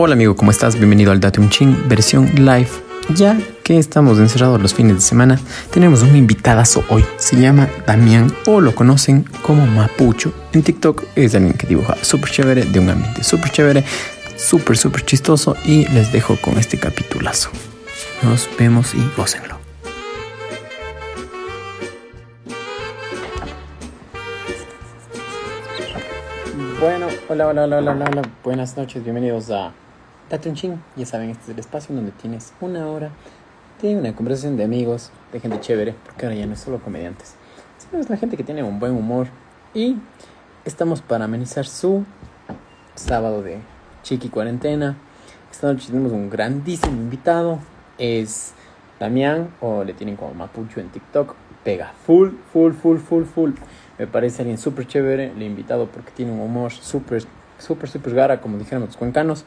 Hola amigo, ¿cómo estás? Bienvenido al Datum Ching versión live. Ya que estamos encerrados los fines de semana, tenemos un invitadazo hoy. Se llama Damián o lo conocen como Mapucho. En TikTok es alguien que dibuja súper chévere, de un ambiente súper chévere, súper, súper chistoso y les dejo con este capitulazo. Nos vemos y gócenlo. Bueno, hola, hola, hola, hola, hola, buenas noches, bienvenidos a Date un Ching. Ya saben, este es el espacio donde tienes una hora de una conversación de amigos, de gente chévere, porque ahora ya no es solo comediantes, sino es la gente que tiene un buen humor. Y estamos para amenizar su sábado de chiqui cuarentena. Esta noche tenemos un grandísimo invitado, es Damián, o le tienen como Mapucho en TikTok. Pega full, full, full, full, full. Me parece alguien súper chévere, le he invitado porque tiene un humor súper, súper, súper gara, como dijeron los cuencanos.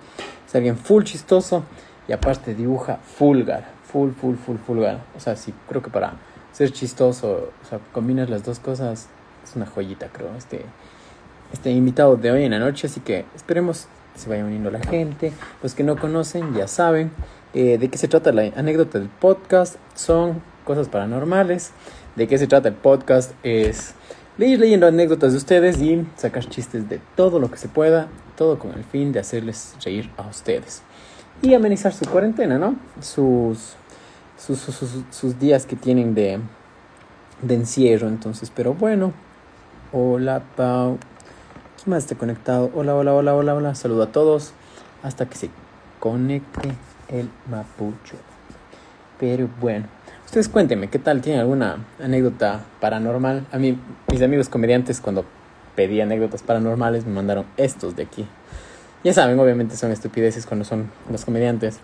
Es alguien full chistoso y aparte dibuja full gara, full, full, full, full gara. O sea, sí, creo que para ser chistoso, o sea, combinas las dos cosas, es una joyita, creo, este, este invitado de hoy en la noche. Así que esperemos que se vaya uniendo la gente. Los que no conocen ya saben eh, de qué se trata la anécdota del podcast. Son cosas paranormales. De qué se trata el podcast es ir leyendo anécdotas de ustedes y sacar chistes de todo lo que se pueda, todo con el fin de hacerles reír a ustedes. Y amenizar su cuarentena, ¿no? Sus, sus, sus, sus días que tienen de, de encierro, entonces, pero bueno. Hola, Pau. ¿Quién más está conectado? Hola, hola, hola, hola, hola. Saludo a todos. Hasta que se conecte el mapucho. Pero bueno. Ustedes cuéntenme, ¿qué tal? ¿Tienen alguna anécdota paranormal? A mí, mis amigos comediantes, cuando pedí anécdotas paranormales, me mandaron estos de aquí. Ya saben, obviamente son estupideces cuando son los comediantes.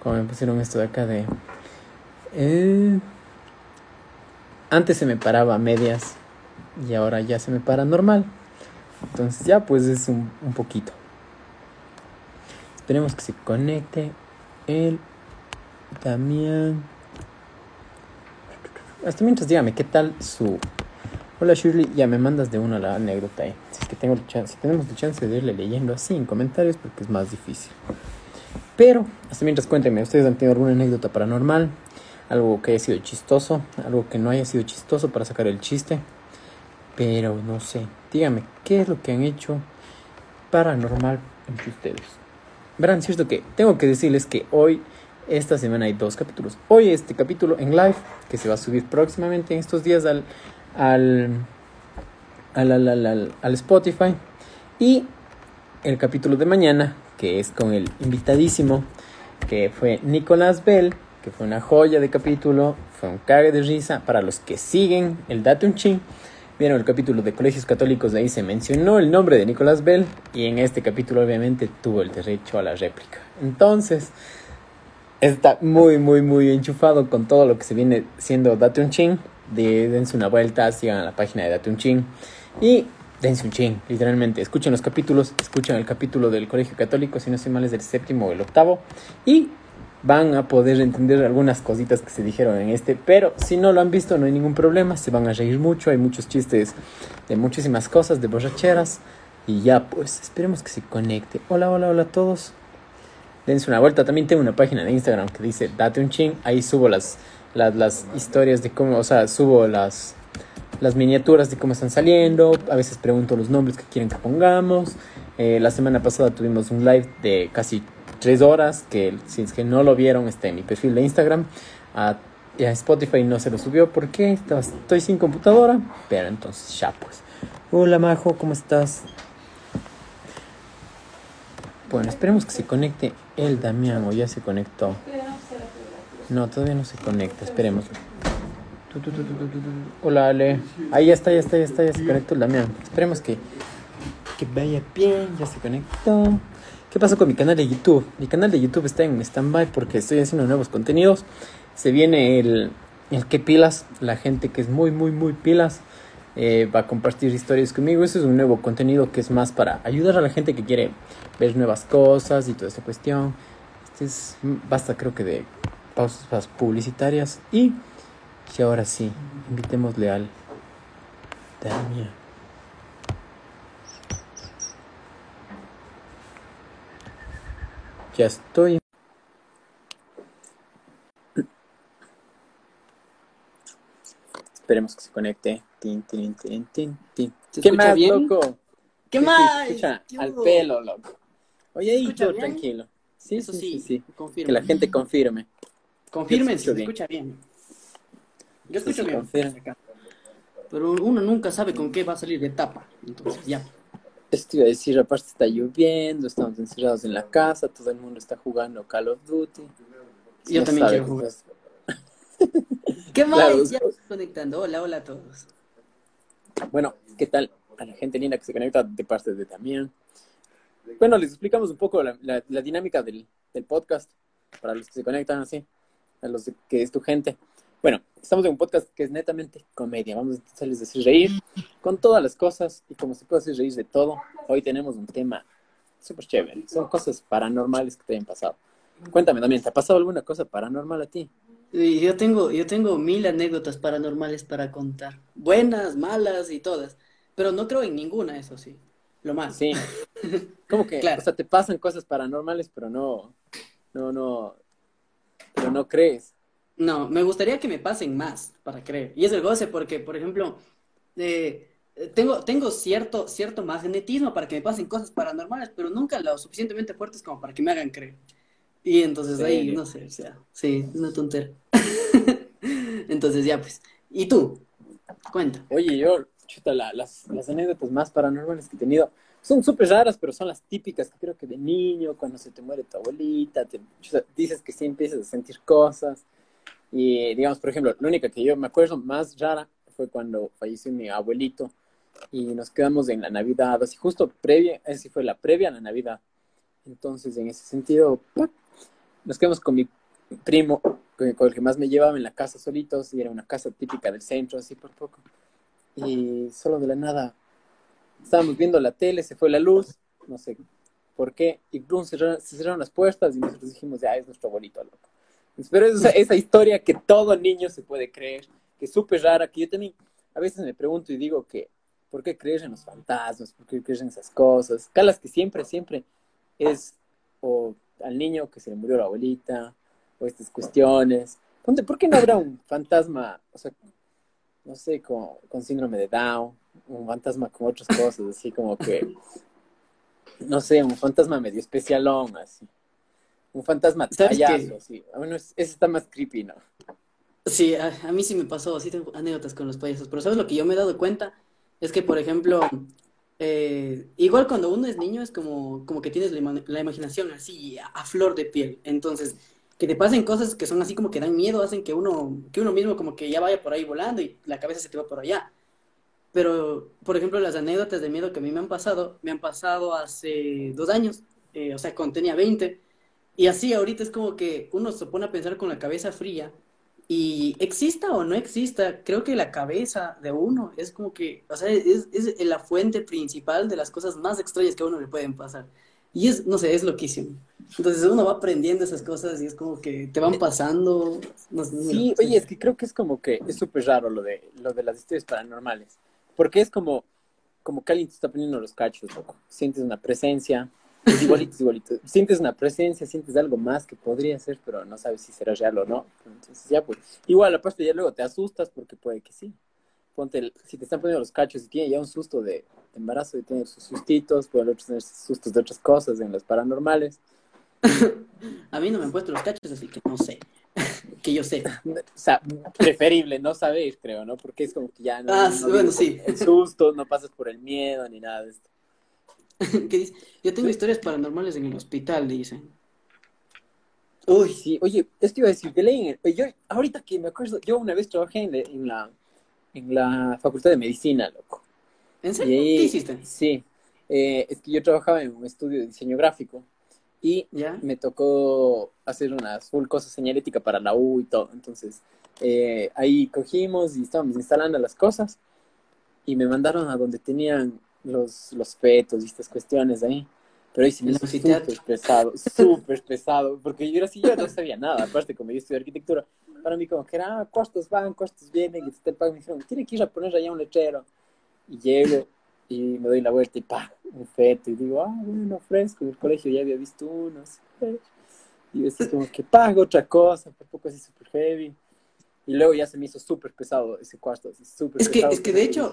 Como me pusieron esto de acá de... Eh, antes se me paraba medias y ahora ya se me para normal. Entonces ya pues es un, un poquito. Esperemos que se conecte el Damián. Hasta mientras dígame, ¿qué tal su... Hola Shirley, ya me mandas de una la anécdota ahí. Si es que tengo chance, si tenemos la chance de irle leyendo así en comentarios porque es más difícil. Pero, hasta mientras cuéntenme, ¿ustedes han tenido alguna anécdota paranormal? Algo que haya sido chistoso, algo que no haya sido chistoso para sacar el chiste. Pero no sé, dígame, ¿qué es lo que han hecho paranormal entre ustedes? Verán, cierto que tengo que decirles que hoy esta semana hay dos capítulos. Hoy este capítulo en live, que se va a subir próximamente en estos días al, al, al, al, al, Spotify. Y el capítulo de mañana, que es con el invitadísimo, que fue Nicolás Bell, que fue una joya de capítulo, fue un cague de risa. Para los que siguen el Date un Chin, vieron el capítulo de colegios católicos, ahí se mencionó el nombre de Nicolás Bell, y en este capítulo obviamente tuvo el derecho a la réplica. Entonces, está muy, muy, muy enchufado con todo lo que se viene siendo Date un Ching. De, dense una vuelta, sigan la página de Date un Ching y dense un ching, literalmente. Escuchen los capítulos, escuchen el capítulo del Colegio Católico, si no soy mal es del séptimo o el octavo, y van a poder entender algunas cositas que se dijeron en este. Pero si no lo han visto, no hay ningún problema, se van a reír mucho. Hay muchos chistes de muchísimas cosas, de borracheras. Y ya, pues, esperemos que se conecte. Hola, hola, hola a todos dense una vuelta. También tengo una página de Instagram que dice Date un ching. Ahí subo las, las, las historias de cómo, o sea, subo las, las miniaturas de cómo están saliendo. A veces pregunto los nombres que quieren que pongamos. Eh, la semana pasada tuvimos un live de casi tres horas. Que si es que no lo vieron, está en mi perfil de Instagram. A, a Spotify no se lo subió porque estoy sin computadora. Pero entonces ya pues. Hola Majo, ¿cómo estás? Bueno, esperemos que se conecte el Damián o ya se conectó. No, todavía no se conecta, esperemos. Hola Ale. Ahí ya está, ya está, ya está, ya se conectó el Damián. Esperemos que, que vaya bien, ya se conectó. ¿Qué pasa con mi canal de YouTube? Mi canal de YouTube está en stand-by porque estoy haciendo nuevos contenidos. Se viene el, el que pilas, la gente que es muy, muy, muy pilas. Eh, va a compartir historias conmigo. Este es un nuevo contenido que es más para ayudar a la gente que quiere ver nuevas cosas y toda esta cuestión. Este es basta creo que de pausas publicitarias y, y ahora sí, invitémosle al Damián. Ya estoy. Esperemos que se conecte. Tin, tin, tin, tin, tin. ¿Se ¿Qué escucha más, bien? loco? ¿Qué más? Se escucha ¿Qué al pelo, loco. Oye, ahí escucha yo bien? tranquilo. Sí, Eso sí, sí, sí. Que la gente confirme. Confirmen si se bien. escucha bien. Yo escucho sí, bien. acá. Pero uno nunca sabe con qué va a salir de tapa. Entonces, ya. Esto iba a decir, aparte está lloviendo, estamos encerrados en la casa, todo el mundo está jugando Call of Duty. Yo No también quiero jugar. ¿Qué más? Claro, ya estoy conectando. Hola, hola a todos. Bueno, ¿qué tal a la gente linda que se conecta de parte de Damián? Bueno, les explicamos un poco la, la- la dinámica del, del podcast para los que se conectan así, a los que es tu gente. Bueno, estamos en un podcast que es netamente comedia. Vamos a hacerles decir reír con todas las cosas y como se puede hacer reír de todo, hoy tenemos un tema súper chévere. Son cosas paranormales que te hayan pasado. Cuéntame también, ¿te ha pasado alguna cosa paranormal a ti? Yo tengo, yo tengo mil anécdotas paranormales para contar. Buenas, malas y todas. Pero no creo en ninguna, eso sí. Lo más. Sí. ¿Cómo que? Claro. O sea, te pasan cosas paranormales, pero no, no, no, pero no crees. No, me gustaría que me pasen más para creer. Y es el goce porque, por ejemplo, eh, tengo, tengo cierto, cierto magnetismo para que me pasen cosas paranormales, pero nunca lo suficientemente fuertes como para que me hagan creer. Y entonces ahí, no sé, o sea, sí, una tontera. Entonces ya pues. ¿Y tú? Cuenta. Oye, yo, chuta, la- las, las anécdotas más paranormales que he tenido son súper raras, pero son las típicas que creo que de niño, cuando se te muere tu abuelita, te, chuta, dices que sí empiezas a sentir cosas. Y digamos, por ejemplo, la única que yo me acuerdo más rara fue cuando falleció mi abuelito y nos quedamos en la Navidad, así justo previa, así fue la previa a la Navidad. Entonces, en ese sentido. Nos quedamos con mi primo, con el que más me llevaba en la casa solitos, y era una casa típica del centro, así por poco. Y solo de la nada estábamos viendo la tele, se fue la luz, no sé por qué, y cerraron- se cerraron las puertas y nosotros dijimos, ya es nuestro abuelito loco. Pero es esa, historia que todo niño se puede creer, que es súper rara, que yo también a veces me pregunto y digo que, ¿por qué crees en los fantasmas? ¿Por qué crees en esas cosas? Calas que siempre, siempre es o al niño que se le murió la abuelita, o estas cuestiones. Ponte, ¿por qué no habrá un fantasma, o sea, no sé, con, con síndrome de Down, un fantasma con otras cosas, así como que, no sé, un fantasma medio especialón, así. Un fantasma ¿Sabes payaso, qué? así. Ah, Bueno, es- ese está más creepy, ¿no? Sí, a, a mí sí me pasó, sí tengo anécdotas con los payasos, pero ¿sabes lo que yo me he dado cuenta? Es que, por ejemplo, eh, igual cuando uno es niño es como, como que tienes la, ima- la imaginación así a, a flor de piel, entonces que te pasen cosas que son así como que dan miedo, hacen que uno, que uno mismo como que ya vaya por ahí volando y la cabeza se te va por allá. Pero, por ejemplo, las anécdotas de miedo que a mí me han pasado, me han pasado hace dos años, eh, o sea, cuando tenía 20, y así ahorita es como que uno se pone a pensar con la cabeza fría y exista o no exista, creo que la cabeza de uno es como que, o sea, es, es la fuente principal de las cosas más extrañas que a uno le pueden pasar. Y es, no sé, es loquísimo. Entonces uno va aprendiendo esas cosas y es como que te van pasando. No sé, Sí, oye, es que creo que es como que es súper raro lo de, lo de las historias paranormales. Porque es como, como que alguien te está poniendo los cachos, loco. Sientes una presencia, es igualito, es igualito. Sientes una presencia, sientes algo más que podría ser, pero no sabes si será real o no. Entonces, ya pues. Igual, aparte, ya luego te asustas porque puede que sí. Ponte, el- si te están poniendo los cachos y tiene ya un susto de, de embarazo y tiene sus sustitos, puede otros tener sustos de otras cosas en los paranormales. A mí no me han puesto los cachos, así que no sé. que yo sé. O sea, preferible no saber, creo, ¿no? Porque es como que ya no, Ah, no bueno, sí. el susto, no pasas por el miedo ni nada de esto. que dice, yo tengo historias paranormales en el hospital, dicen. Uy, sí, oye, esto iba a decir, que leen, yo, ahorita que me acuerdo, yo una vez trabajé en, la- en la, en la Facultad de Medicina, loco. ¿En serio? ahí- ¿Qué hiciste? Sí, eh, es que yo trabajaba en un estudio de diseño gráfico y ¿Ya? me tocó hacer unas full cosas señalética para la U y todo. Entonces, eh, ahí cogimos y estábamos instalando las cosas y me mandaron a donde tenían los, los fetos y estas cuestiones ahí. Pero ahí sí me hizo súper pesado, súper pesado, porque yo era así, yo no sabía nada. Aparte, como yo estudié arquitectura, para mí como que era, ah, costos van, costos vienen, y te pagan. Me dijeron, tiene que ir a poner allá un letrero. Y llego y me doy la vuelta y pa, un feto. Y digo, ah, bueno, fresco. En el colegio ya había visto unos. Y es como que pago otra cosa, tampoco así súper heavy. Y luego ya se me hizo súper pesado ese cuarto, así súper es que, Es que de hecho,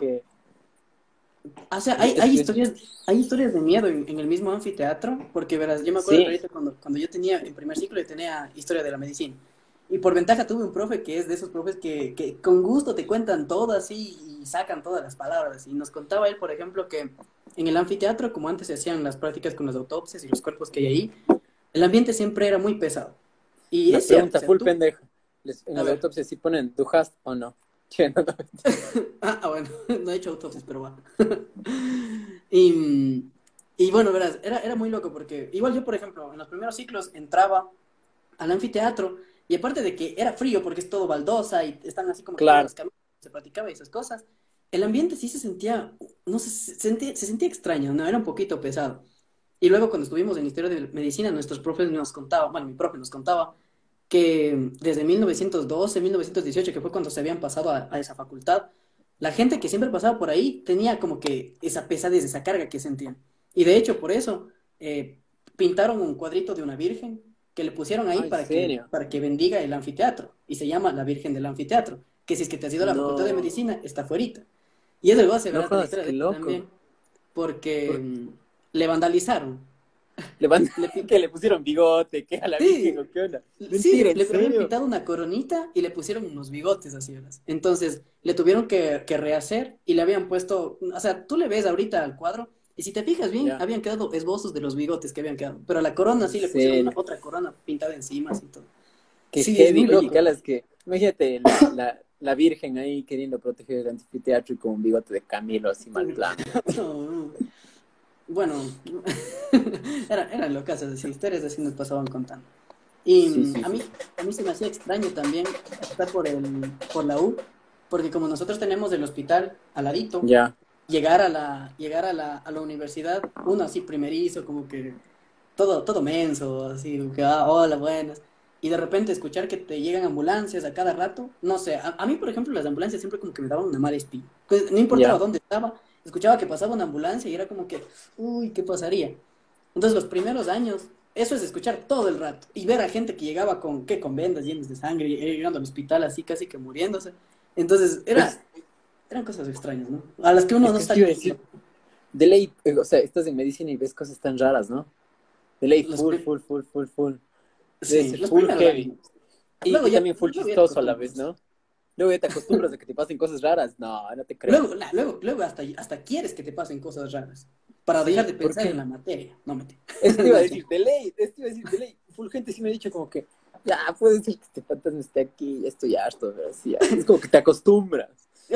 o sea, hay, hay, historias, hay historias de miedo en, el mismo anfiteatro, porque verás, yo me acuerdo cuando, cuando yo tenía, en primer ciclo, yo tenía historia de la medicina. Y por ventaja tuve un profe que es de esos profes que, que con gusto te cuentan todo así y sacan todas las palabras. Y nos contaba él, por ejemplo, que en el anfiteatro, como antes se hacían las prácticas con las autopsias y los cuerpos que hay ahí, el ambiente siempre era muy pesado. Y es pregunta full pendeja. en las autopsias sí ponen, ¿du hast o no? ah, bueno, no he hecho autopsias, pero va. y, y, bueno, verás, era, era muy loco porque igual yo, por ejemplo, en los primeros ciclos entraba al anfiteatro y aparte de que era frío porque es todo baldosa y están así como claro. que se platicaba y esas cosas, el ambiente sí se sentía, no sé, se sentía, se sentía extraño, no, era un poquito pesado. Y luego cuando estuvimos en Historia de Medicina, nuestros profes nos contaban, bueno, mi profe nos contaba que desde 1912, 1918, que fue cuando se habían pasado a, esa facultad, la gente que siempre pasaba por ahí tenía como que esa pesadez, esa carga que sentían. Y de hecho, por eso, eh, pintaron un cuadrito de una virgen que le pusieron ahí para, que, para que bendiga el anfiteatro. Y se llama la Virgen del Anfiteatro. Que si es que te has ido a la Facultad de Medicina, está fuerita. Y es algo se no, la historia también. Porque mm, le vandalizaron le, van, le, que le pusieron bigote, que a la Virgen o qué onda. sí, le habían pintado una coronita y le pusieron unos bigotes así. Entonces, le tuvieron que, que, rehacer y le habían puesto, o sea, tú le ves ahorita al cuadro y si te fijas bien, habían quedado esbozos de los bigotes que habían quedado. Pero a la corona sí le pusieron otra corona pintada encima y todo. Que sí, es muy que, imagínate la, la, la, Virgen ahí queriendo proteger el anfiteatro y con un bigote de Camilo así mal plano. no, no. Bueno, eran, eran locas esas historias, así nos pasaban contando. Y a, mí, a mí se me hacía extraño también estar por, el, por la U, porque como nosotros tenemos el hospital al ladito, ya. llegar, a la, llegar a, la, a la universidad, uno así primerizo, como que todo, todo menso, así, que, ah, hola, buenas. Y de repente escuchar que te llegan ambulancias a cada rato, no sé, a, mí, por ejemplo, las ambulancias siempre como que me daban una mala espina. Pues, no importaba dónde estaba, escuchaba que pasaba una ambulancia y era como que, uy, ¿qué pasaría? Entonces los primeros años, eso es escuchar todo el rato y ver a gente que llegaba con, ¿qué? Con vendas llenas de sangre, llegando al hospital así casi que muriéndose. Entonces era, pues, eran cosas extrañas, ¿no? A las que uno no está... Decir, de ley, eh, o sea, estás en medicina y ves cosas tan raras, ¿no? De ley, full, full, full, full, full. Sí, full heavy. Y, y también full chistoso a la vez, ¿no? Luego ya te acostumbras a que te pasen cosas raras. No, no te creo. Luego, luego, luego hasta, hasta quieres que te pasen cosas raras. Para dejar de pensar en la materia. No me Esto iba a decir de ley. Esto iba a decir de ley. Full gente sí me ha dicho como que, ya, puede ser que este fantasma esté aquí, ya estoy harto. Pero sí, es como que te acostumbras.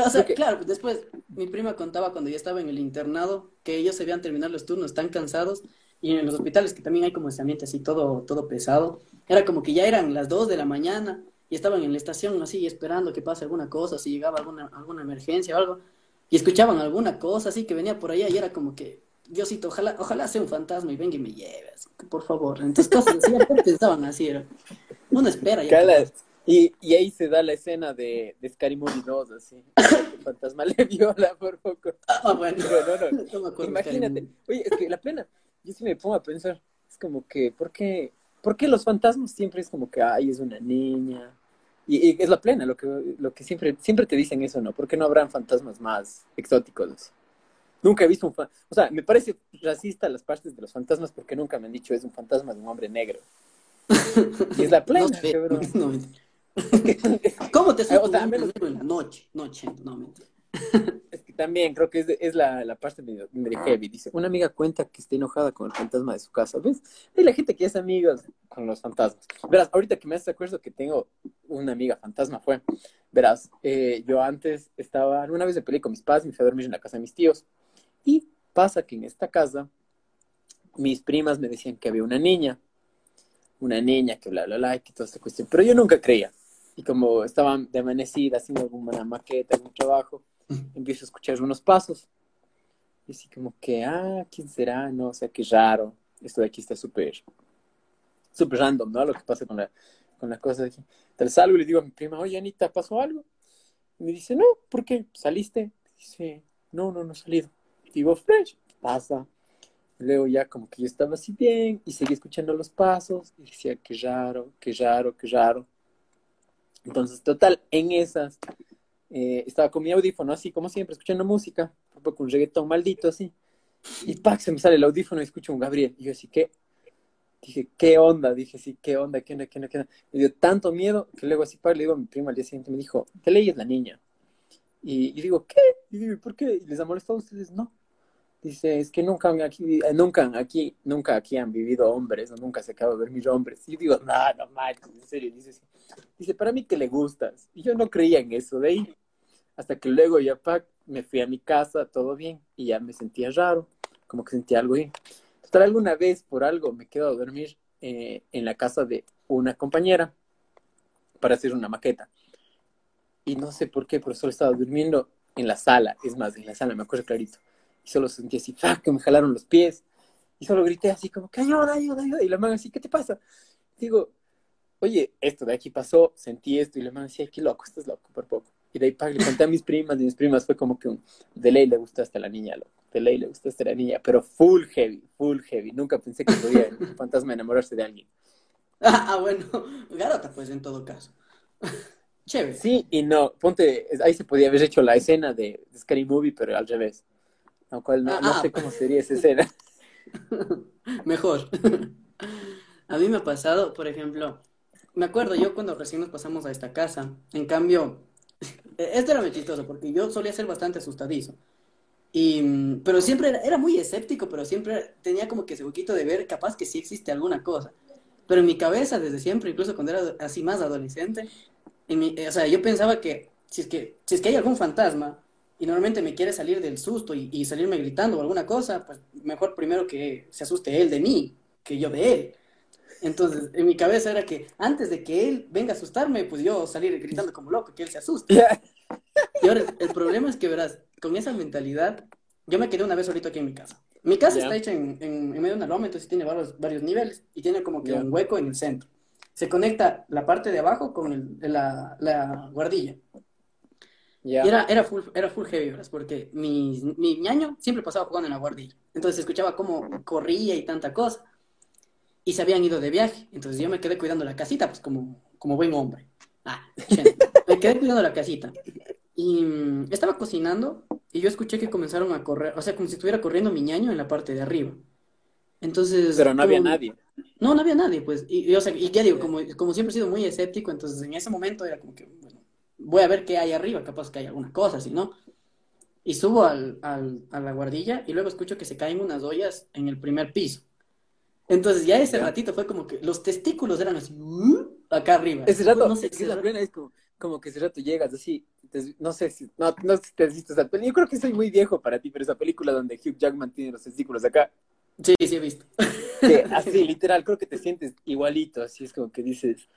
O sea, claro, después mi prima contaba cuando ya estaba en el internado que ellos se habían terminado los turnos tan cansados y en los hospitales que también hay como ese ambiente así todo, todo pesado. Era como que ya eran las 2 de la mañana y estaban en la estación así esperando que pase alguna cosa, si llegaba alguna, alguna emergencia o algo, y escuchaban alguna cosa así que venía por allá y era como que, Diosito, ojalá, ojalá sea un fantasma y venga y me lleve, por favor. Entonces cosas así, pensaban así, era. Uno espera ya. Y, y ahí se da la escena de, de Scary Movie 2, así. El fantasma le viola por poco. Ah, bueno. no, no. Imagínate. Oye, es que la pena, yo sí me pongo a pensar, es como que, ¿por qué, ¿por qué los fantasmas siempre es como que, ay, es una niña? Y, es la plena, lo que, lo que siempre, siempre te dicen eso, ¿no? ¿Por qué no habrán fantasmas más exóticos? Nunca he visto un fantasma. O sea, me parece racista las partes de los fantasmas porque nunca me han dicho es un fantasma de un hombre negro. y es la plena, no, ¿Cómo te sientes o sea, menos... en la noche? Noche, no, mentira. También creo que es, es la, la, parte de, de heavy. Dice, una amiga cuenta que está enojada con el fantasma de su casa. ¿Ves? Hay la gente que es amiga con los fantasmas. Verás, ahorita que me hace acuerdo que tengo una amiga fantasma fue, verás, eh, yo antes estaba, una vez de peleé con mis padres, me fui a dormir en la casa de mis tíos. Y pasa que en esta casa, mis primas me decían que había una niña, una niña que bla, bla, bla, y que toda esta cuestión. Pero yo nunca creía. Y como estaban de amanecida haciendo alguna maqueta, algún trabajo, empiezo a escuchar unos pasos. Y así como que, ah, ¿quién será? No, o sea, qué raro. Esto de aquí está súper, súper random, ¿no? Lo que pasa con la, con la cosa de aquí. Entonces salgo y le digo a mi prima, oye, Anita, ¿pasó algo? Y me dice, no, ¿por qué? ¿Saliste? Dice, no, no, no he salido. digo, fresh, pasa. Luego ya como que yo estaba así bien y seguí escuchando los pasos y decía, qué raro, qué raro, qué raro. Entonces, total, en esas, eh, estaba con mi audífono así, como siempre, escuchando música, un poco un reggaetón maldito así. Y ¡pac! se me sale el audífono y escucho un Gabriel. Y yo así, ¿qué? Dije, ¿qué onda? Dije, sí, ¿qué onda? ¿Qué onda? ¿Qué onda? ¿Qué onda? Me dio tanto miedo que luego así para le digo a mi prima al día siguiente, me dijo, ¿te leyes la niña? Y, y digo, ¿qué? Y digo, ¿por qué? ¿Y les ha molestado a ustedes? No. Dice, es que nunca aquí, eh, nunca aquí, nunca aquí han vivido hombres, o nunca se acaba de ver hombres. Y yo digo, no, no manches, en serio. Dice, dice, para mí que le gustas. Y yo no creía en eso de ahí. Hasta que luego ya pa, me fui a mi casa, todo bien, y ya me sentía raro, como que sentía algo ahí. Total, alguna vez por algo me quedo a dormir eh, en la casa de una compañera para hacer una maqueta. Y no sé por qué, pero solo estaba durmiendo en la sala, es más, en la sala, me acuerdo clarito y solo sentí así, ¡fuck! que me jalaron los pies. Y solo grité así como, que ayuda, ayuda, ayuda. Y la mano así, ¿qué te pasa? Digo, oye, esto de aquí pasó, sentí esto. Y la mano decía, qué loco, estás loco, por poco. Y de ahí pa, le conté a mis primas, y mis primas fue como que un, de ley le gustó hasta la niña, loco. De ley le gustó hasta la niña, pero full heavy, full heavy. Nunca pensé que podía un fantasma enamorarse de alguien. Ah, bueno, garota, pues en todo caso. Chévere. Sí y no. Ponte, ahí se podía haber hecho la escena de, de Scary Movie, pero al revés. Lo cual no, no sé cómo sería esa escena. Mejor. a mí me ha pasado, por ejemplo, me acuerdo yo cuando recién nos pasamos a esta casa, en cambio, esto era muy chistoso porque yo solía ser bastante asustadizo. Y, pero siempre era, era, muy escéptico, pero siempre tenía como que ese poquito de ver capaz que sí existe alguna cosa. Pero en mi cabeza, desde siempre, incluso cuando era así más adolescente, en mi, o sea, yo pensaba que si es que, si es que hay algún fantasma, y normalmente me quiere salir del susto y, y, salirme gritando o alguna cosa, pues mejor primero que se asuste él de mí que yo de él. Entonces, en mi cabeza era que antes de que él venga a asustarme, pues yo salir gritando como loco, que él se asuste. Y ahora, el problema es que, verás, con esa mentalidad, yo me quedé una vez ahorita aquí en mi casa. Mi casa yeah. está hecha en, en, en, medio de una loma, entonces tiene varios, varios niveles y tiene como que yeah. un hueco en el centro. Se conecta la parte de abajo con el, la, la guardilla. Yeah. Y era, era, full, era full heavy, ¿verdad? Porque mi, mi ñaño siempre pasaba jugando en la guardilla. Entonces escuchaba cómo corría y tanta cosa. Y se habían ido de viaje. Entonces yo me quedé cuidando la casita, pues como, como buen hombre. Ah, me quedé cuidando la casita. Y um, estaba cocinando y yo escuché que comenzaron a correr, o sea, como si estuviera corriendo mi ñaño en la parte de arriba. Entonces. Pero no como, había nadie. No, no había nadie, pues. Y, y, o sea, y ya digo, como, como siempre he sido muy escéptico, entonces en ese momento era como que, voy a ver qué hay arriba, capaz que hay alguna cosa, si no. Y subo al, al, a la guardilla y luego escucho que se caen unas ollas en el primer piso. Entonces ya ese ratito fue como que los testículos eran así, uh, acá arriba. Ese rato, no sé, es, la pena es como, como, que ese rato llegas así, te, no sé si, no, no sé si te has visto esa película, yo creo que soy muy viejo para ti, pero esa película donde Hugh Jackman tiene los testículos acá. Sí, sí he visto. Sí, así, literal, creo que te sientes igualito, así es como que dices,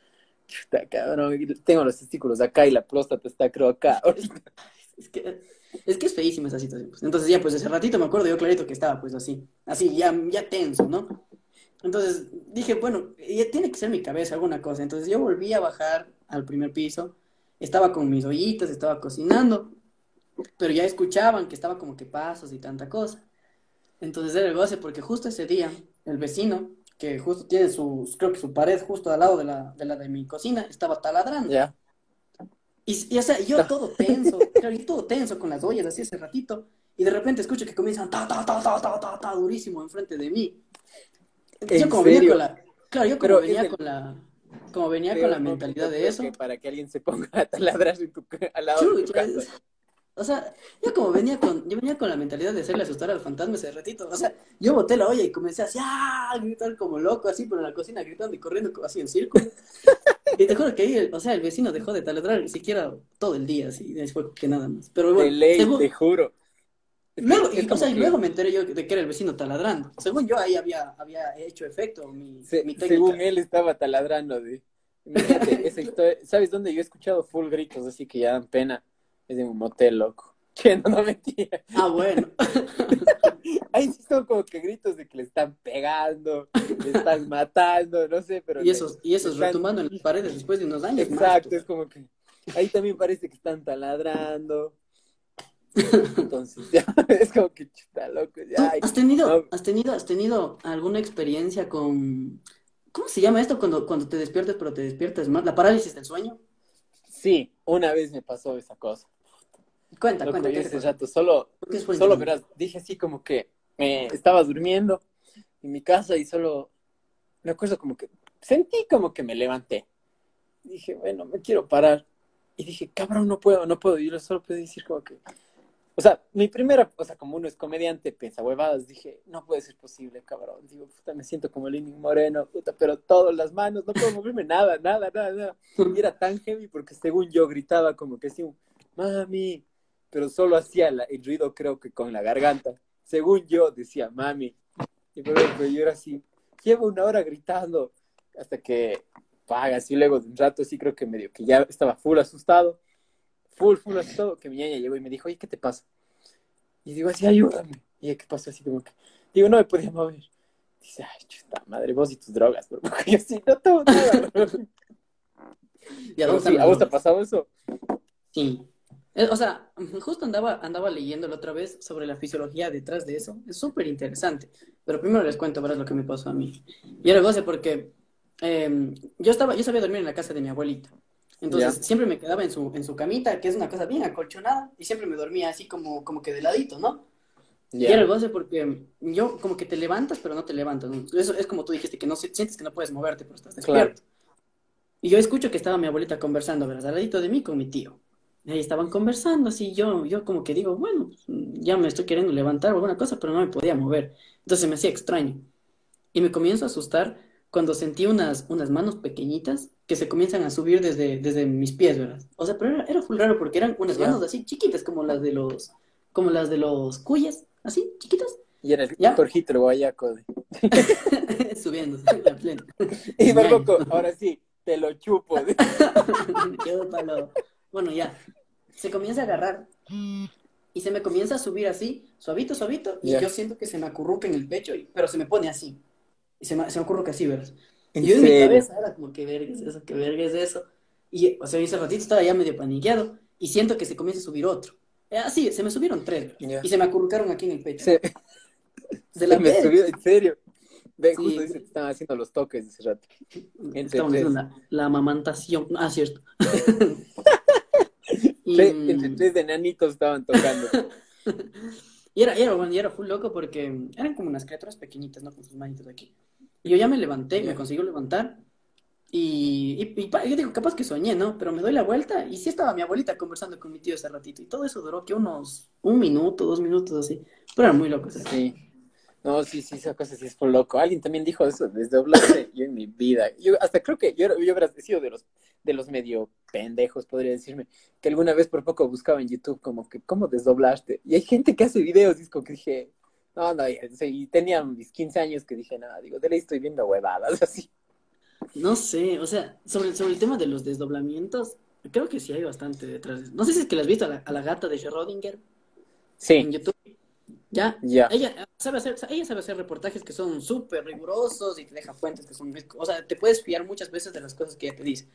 Cabrón, tengo los testículos acá y la próstata está creo acá. es que es que es feísima esa situación. Pues. Entonces ya, pues ese ratito me acuerdo yo clarito que estaba pues así, así, ya, ya tenso, ¿no? Entonces dije, bueno, ya tiene que ser mi cabeza alguna cosa. Entonces yo volví a bajar al primer piso, estaba con mis ollitas, estaba cocinando, pero ya escuchaban que estaba como que pasos y tanta cosa. Entonces era el goce porque justo ese día el vecino que justo tiene su, creo que su pared justo al lado de la de, la de mi cocina, estaba taladrando. Yeah. Y, y, o sea, yo todo tenso, claro, yo todo tenso con las ollas así ese ratito, y de repente escucho que comienzan ta, ta, ta, ta, ta, ta, ta, durísimo enfrente de mí. Yo como serio? venía con la, claro, yo como Pero venía con la, como venía con la mentalidad de eso. Que para que alguien se ponga a taladrar en tu, al lado Chuy, de tu casa. O sea, yo como venía con, yo venía con la mentalidad de hacerle asustar al fantasma ese ratito. O sea, yo boté la olla y comencé así, ¡ah! a gritar como loco, así por la cocina, gritando y corriendo así en círculo. y te juro que ahí, el, o sea, el vecino dejó de taladrar ni siquiera todo el día, así, después que nada más. Pero bueno, de ley, según... te juro. Luego, y, o sea, que... y luego me enteré yo de que era el vecino taladrando. Según yo, ahí había, había hecho efecto mi, Se, mi técnica. Según él estaba taladrando, de... Imagínate, esa historia. ¿Sabes dónde yo he escuchado full gritos así que ya dan pena? Es en un motel, loco. Que no, no mentira. Ah, bueno. Ahí sí son como que gritos de que le están pegando, le están matando, no sé, pero. Y esos, y esos están... retumbando en las paredes después de unos años. Exacto, más, es como que. Ahí también parece que están taladrando. Entonces, ya, es como que chuta, loco, ¿Tú ya, has tenido, no, has tenido, has tenido alguna experiencia con, ¿cómo se llama esto cuando, cuando te despiertas pero te despiertas más? ¿La parálisis del sueño? Sí, una vez me pasó esa cosa. Cuenta, Loco, cuenta, yo ¿qué te ese rato solo, solo verás, dije así como que eh, estaba durmiendo en mi casa y solo me acuerdo como que sentí como que me levanté. Dije, bueno, me quiero parar. Y dije, cabrón, no puedo, no puedo. Y yo solo puedo decir como que, o sea, mi primera, o sea, como uno es comediante, piensa huevadas, dije, no puede ser posible, cabrón. Digo, puta, me siento como Lenin Moreno, puta, pero todas las manos, no puedo moverme nada, nada, nada, nada. Y era tan heavy porque según yo gritaba como que así, mami, pero solo hacía la- el ruido creo que con la garganta. Según yo decía, mami. Y pero, pero yo era así, llevo una hora gritando hasta que paga, así luego de un rato, así creo que medio que ya estaba full asustado, full, full asustado, que mi ñaña llegó y me dijo, oye, ¿qué te pasa? Y digo, así, ayúdame. Y ella, ¿qué pasó? Así como que, digo, no me podía mover. Dice, ay, chuta madre, vos y tus drogas, bro. Porque yo sí, no tengo nada, bro. ¿Y a dónde sí, ¿A vos te ha drogas? pasado eso? Sí. Eh, O sea, justo andaba, andaba leyendo la otra vez sobre la fisiología detrás de eso. Es súper interesante. Pero primero les cuento, verás lo que me pasó a mí. Y era goce porque eh, yo estaba, yo sabía dormir en la casa de mi abuelita. Entonces siempre me quedaba en su, en su camita, que es una casa bien acolchonada, y siempre me dormía así como, como que de ladito, ¿no? Y era el goce porque yo como que te levantas, pero no te levantas, ¿no? Eso es como tú dijiste, que no sientes que no puedes moverte, pero estás Claro. despierto. Y yo escucho que estaba mi abuelita conversando, ¿verdad? Al ladito de mí con mi tío. Y ahí estaban conversando, así yo, yo como que digo, bueno, pues, ya me estoy queriendo levantar o alguna cosa, pero no me podía mover. Entonces me hacía extraño. Y me comienzo a asustar cuando sentí unas, unas manos pequeñitas que se comienzan a subir desde, desde mis pies, ¿verdad? O sea, pero era, era full raro porque eran unas manos así chiquitas como las de los, como las de los cuyes, así, chiquitas, Y era el ¿Ya? El guayaco. de- subiendo, la plena. Y loco, ahora sí, te lo chupo. Quedó palo. Bueno, ya. Se comienza a agarrar y se me comienza a subir así, suavito, suavito, y yo siento que se me acurruca en el pecho, pero se me pone así. Y se me, se me acurruca así, ¿verdad? Y yo en mi cabeza era como, ¿qué verga es eso? ¿Qué verga es eso? Y, o sea, ese ratito estaba ya medio paniqueado y siento que se comienza a subir otro. Eh, Así, se me subieron tres. Y se me acurrucaron aquí en el pecho. Se, se la me verga. subió, en serio. Ve, Sí. justo dice que estaban haciendo los toques ese rato. Estamos haciendo la, la amamantación. Ah, cierto. Y, Tre- entre tres de nanitos estaban tocando. y era, era, bueno, y era full loco porque eran como unas criaturas pequeñitas, ¿no? Con sus manitos aquí. Y yo ya me levanté, me consiguió levantar. Y, y, y pa- yo digo, capaz que soñé, ¿no? Pero me doy la vuelta y sí estaba mi abuelita conversando con mi tío ese ratito. Y todo eso duró que unos un minuto, dos minutos así. Pero era muy loco. ¿sabes? Sí. No, sí, sí, esa cosa sí es por loco. Alguien también dijo eso, desdoblarse yo en mi vida. Yo hasta creo que yo, yo hubiera sido de los, de los medio pendejos, podría decirme, que alguna vez por poco buscaba en YouTube como que, ¿cómo desdoblaste? Y hay gente que hace videos como que dije, no, no, y, y tenía mis 15 años que dije, nada, digo, de ley estoy viendo huevadas, así. No sé, o sea, sobre, sobre el tema de los desdoblamientos, creo que sí hay bastante detrás. No sé si es que la has visto a la, a la gata de Schrödinger en Sí, YouTube. Ya, ya. Ella sabe hacer, ella sabe hacer reportajes que son súper rigurosos y te deja fuentes que son, o sea, te puedes fiar muchas veces de las cosas que ella te dice.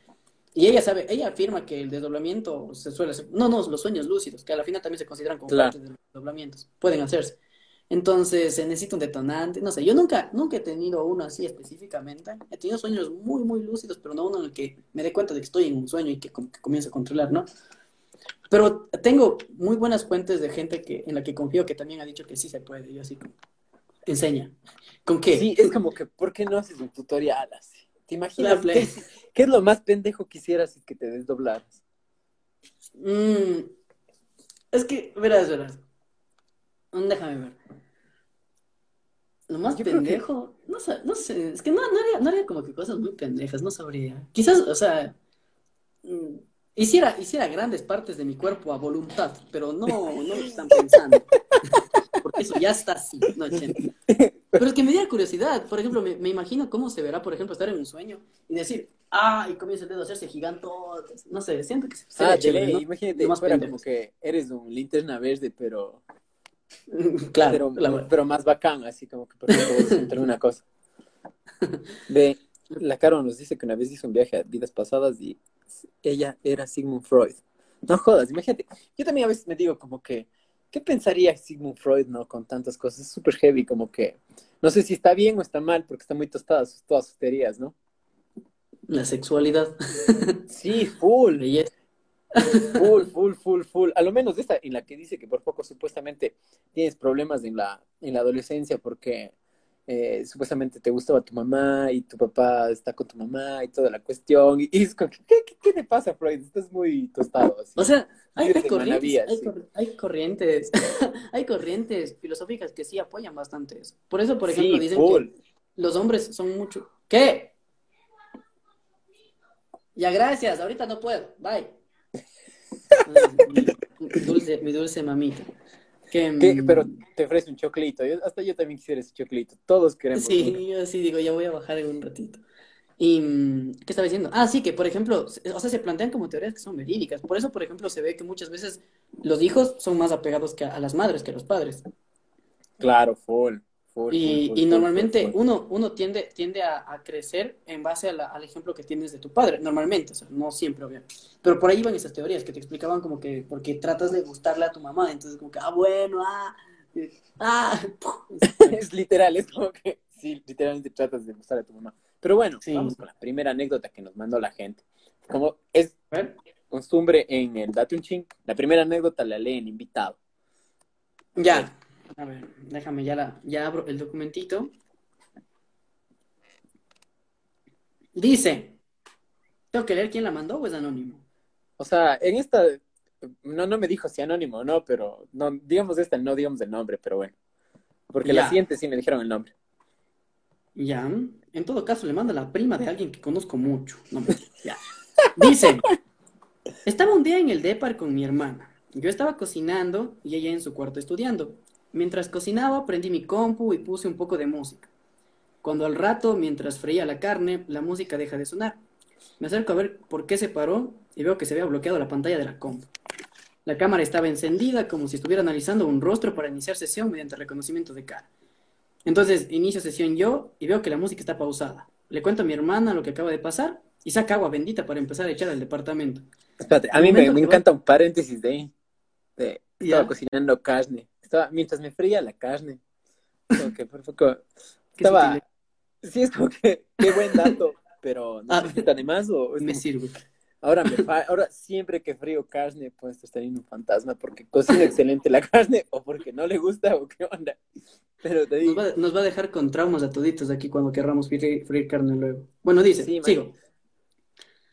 Y ella sabe, ella afirma que el desdoblamiento se suele hacer, no, no, los sueños lúcidos, que a la final también se consideran como Claro. parte de los desdoblamientos, pueden hacerse. Entonces, se necesita un detonante, no sé, yo nunca, nunca he tenido uno así específicamente, he tenido sueños muy, muy lúcidos, pero no uno en el que me dé cuenta de que estoy en un sueño y que que comienzo a controlar, ¿no? Pero tengo muy buenas fuentes de gente que, en la que confío que también ha dicho que sí se puede. Yo así como, enseña. ¿Con qué? Sí, es como que, ¿por qué no haces un tutorial así? ¿Te imaginas qué, qué es lo más pendejo que hicieras si que te desdoblaras? Mm, es que, verás, verás. Mm, Déjame ver. Lo más Yo creo que- pendejo, no sé, no sé, es que no, no haría, no haría como que cosas muy pendejas, no sabría. Quizás, o sea, mm, hiciera, hiciera grandes partes de mi cuerpo a voluntad, pero no, no lo están pensando. Porque eso ya está así, no. Pero es que me diera curiosidad. Por ejemplo, me, me imagino cómo se verá, por ejemplo, estar en un sueño y decir, ah, y comienza el dedo a hacerse gigante. No sé, siento que sería Ah, chévere, imagínate, fuera pendejo. como que eres un linterna verde, pero, Claro, pero, la- pero más bacán, así como que por ejemplo, una cosa. Ve, la Caro nos dice que una vez hizo un viaje a vidas pasadas y ella era Sigmund Freud. No jodas, imagínate. Yo también a veces me digo como que, ¿qué pensaría Sigmund Freud, no? Con tantas cosas. Es súper heavy, como que, no sé si está bien o está mal, porque está muy tostada todas sus teorías, ¿no? La sexualidad. Sí, full. Belleza. Full, full, full, full. A lo menos esta en la que dice que por poco supuestamente tienes problemas en la, en la adolescencia porque eh, supuestamente te gustaba tu mamá y tu papá está con tu mamá y toda la cuestión. Y, y es como, ¿qué, qué, qué te pasa, Freud? Estás muy tostado. Así. O sea, hay, corrientes, hay, sí. hay corrientes, hay corrientes filosóficas que sí apoyan bastante eso. Por eso, por Sí, ejemplo, dicen full. que los hombres son mucho. ¿Qué? Ya, gracias, ahorita no puedo. Bye. Mi dulce, mi dulce mamita. Que, ¿Qué? mm, Pero te ofrece un choclito. Yo- hasta yo también quisiera ese choclito. Todos queremos. uno. Sí, yo sí digo, ya voy a bajar en un ratito. Y, mm, ¿qué estaba diciendo? Ah, sí, que por ejemplo, o sea, se plantean como teorías que son verídicas. Por eso, por ejemplo, se ve que muchas veces los hijos son más apegados que a, a las madres que a los padres. Claro, full. Y, normalmente uno, uno tiende, tiende a, a crecer en base a la- al ejemplo que tienes de tu padre, normalmente, o sea, no siempre, obviamente. Pero por ahí van esas teorías que te explicaban como que, porque tratas de gustarle a tu mamá, entonces como que, ah, bueno, ah, ah, Es literal, es como que sí, literalmente tratas de gustar a tu mamá. Pero bueno, Sí. vamos con la primera anécdota que nos mandó la gente. Como es costumbre en el Date un Ching, la primera anécdota la lee el invitado. Ya. A ver, déjame, ya, la, ya abro el documentito. Dice, ¿tengo que leer quién la mandó o es anónimo? O sea, en esta, no, no me dijo si anónimo o no, pero no, digamos esta, no digamos el nombre, pero bueno. Porque la Ya. siguiente sí me dijeron el nombre. Ya, en todo caso le manda la prima de alguien que conozco mucho. No, ya. Dice, estaba un día en el depar con mi hermana. Yo estaba cocinando y ella en su cuarto estudiando. Mientras cocinaba, prendí mi compu y puse un poco de música. Cuando al rato, mientras freía la carne, la música deja de sonar. Me acerco a ver por qué se paró y veo que se había bloqueado la pantalla de la compu. La cámara estaba encendida como si estuviera analizando un rostro para iniciar sesión mediante reconocimiento de cara. Entonces inicio sesión yo y veo que la música está pausada. Le cuento a mi hermana lo que acaba de pasar y saca agua bendita para empezar a echar al departamento. Espérate, a mí me, encanta un paréntesis de estaba cocinando carne. Estaba, mientras me fría la carne. Como que por. Qué Estaba. Sí, es como que. Qué buen dato. Pero no Ah, sé si de más o. Me como- sirve. Ahora, me ahora siempre que frío carne, pues estar teniendo un fantasma porque cocina excelente la carne o porque no le gusta o qué onda. Pero te digo, Nos va, nos va a dejar con traumas a toditos aquí cuando querramos freír, freír carne luego. Bueno, dice, Sí, sigo.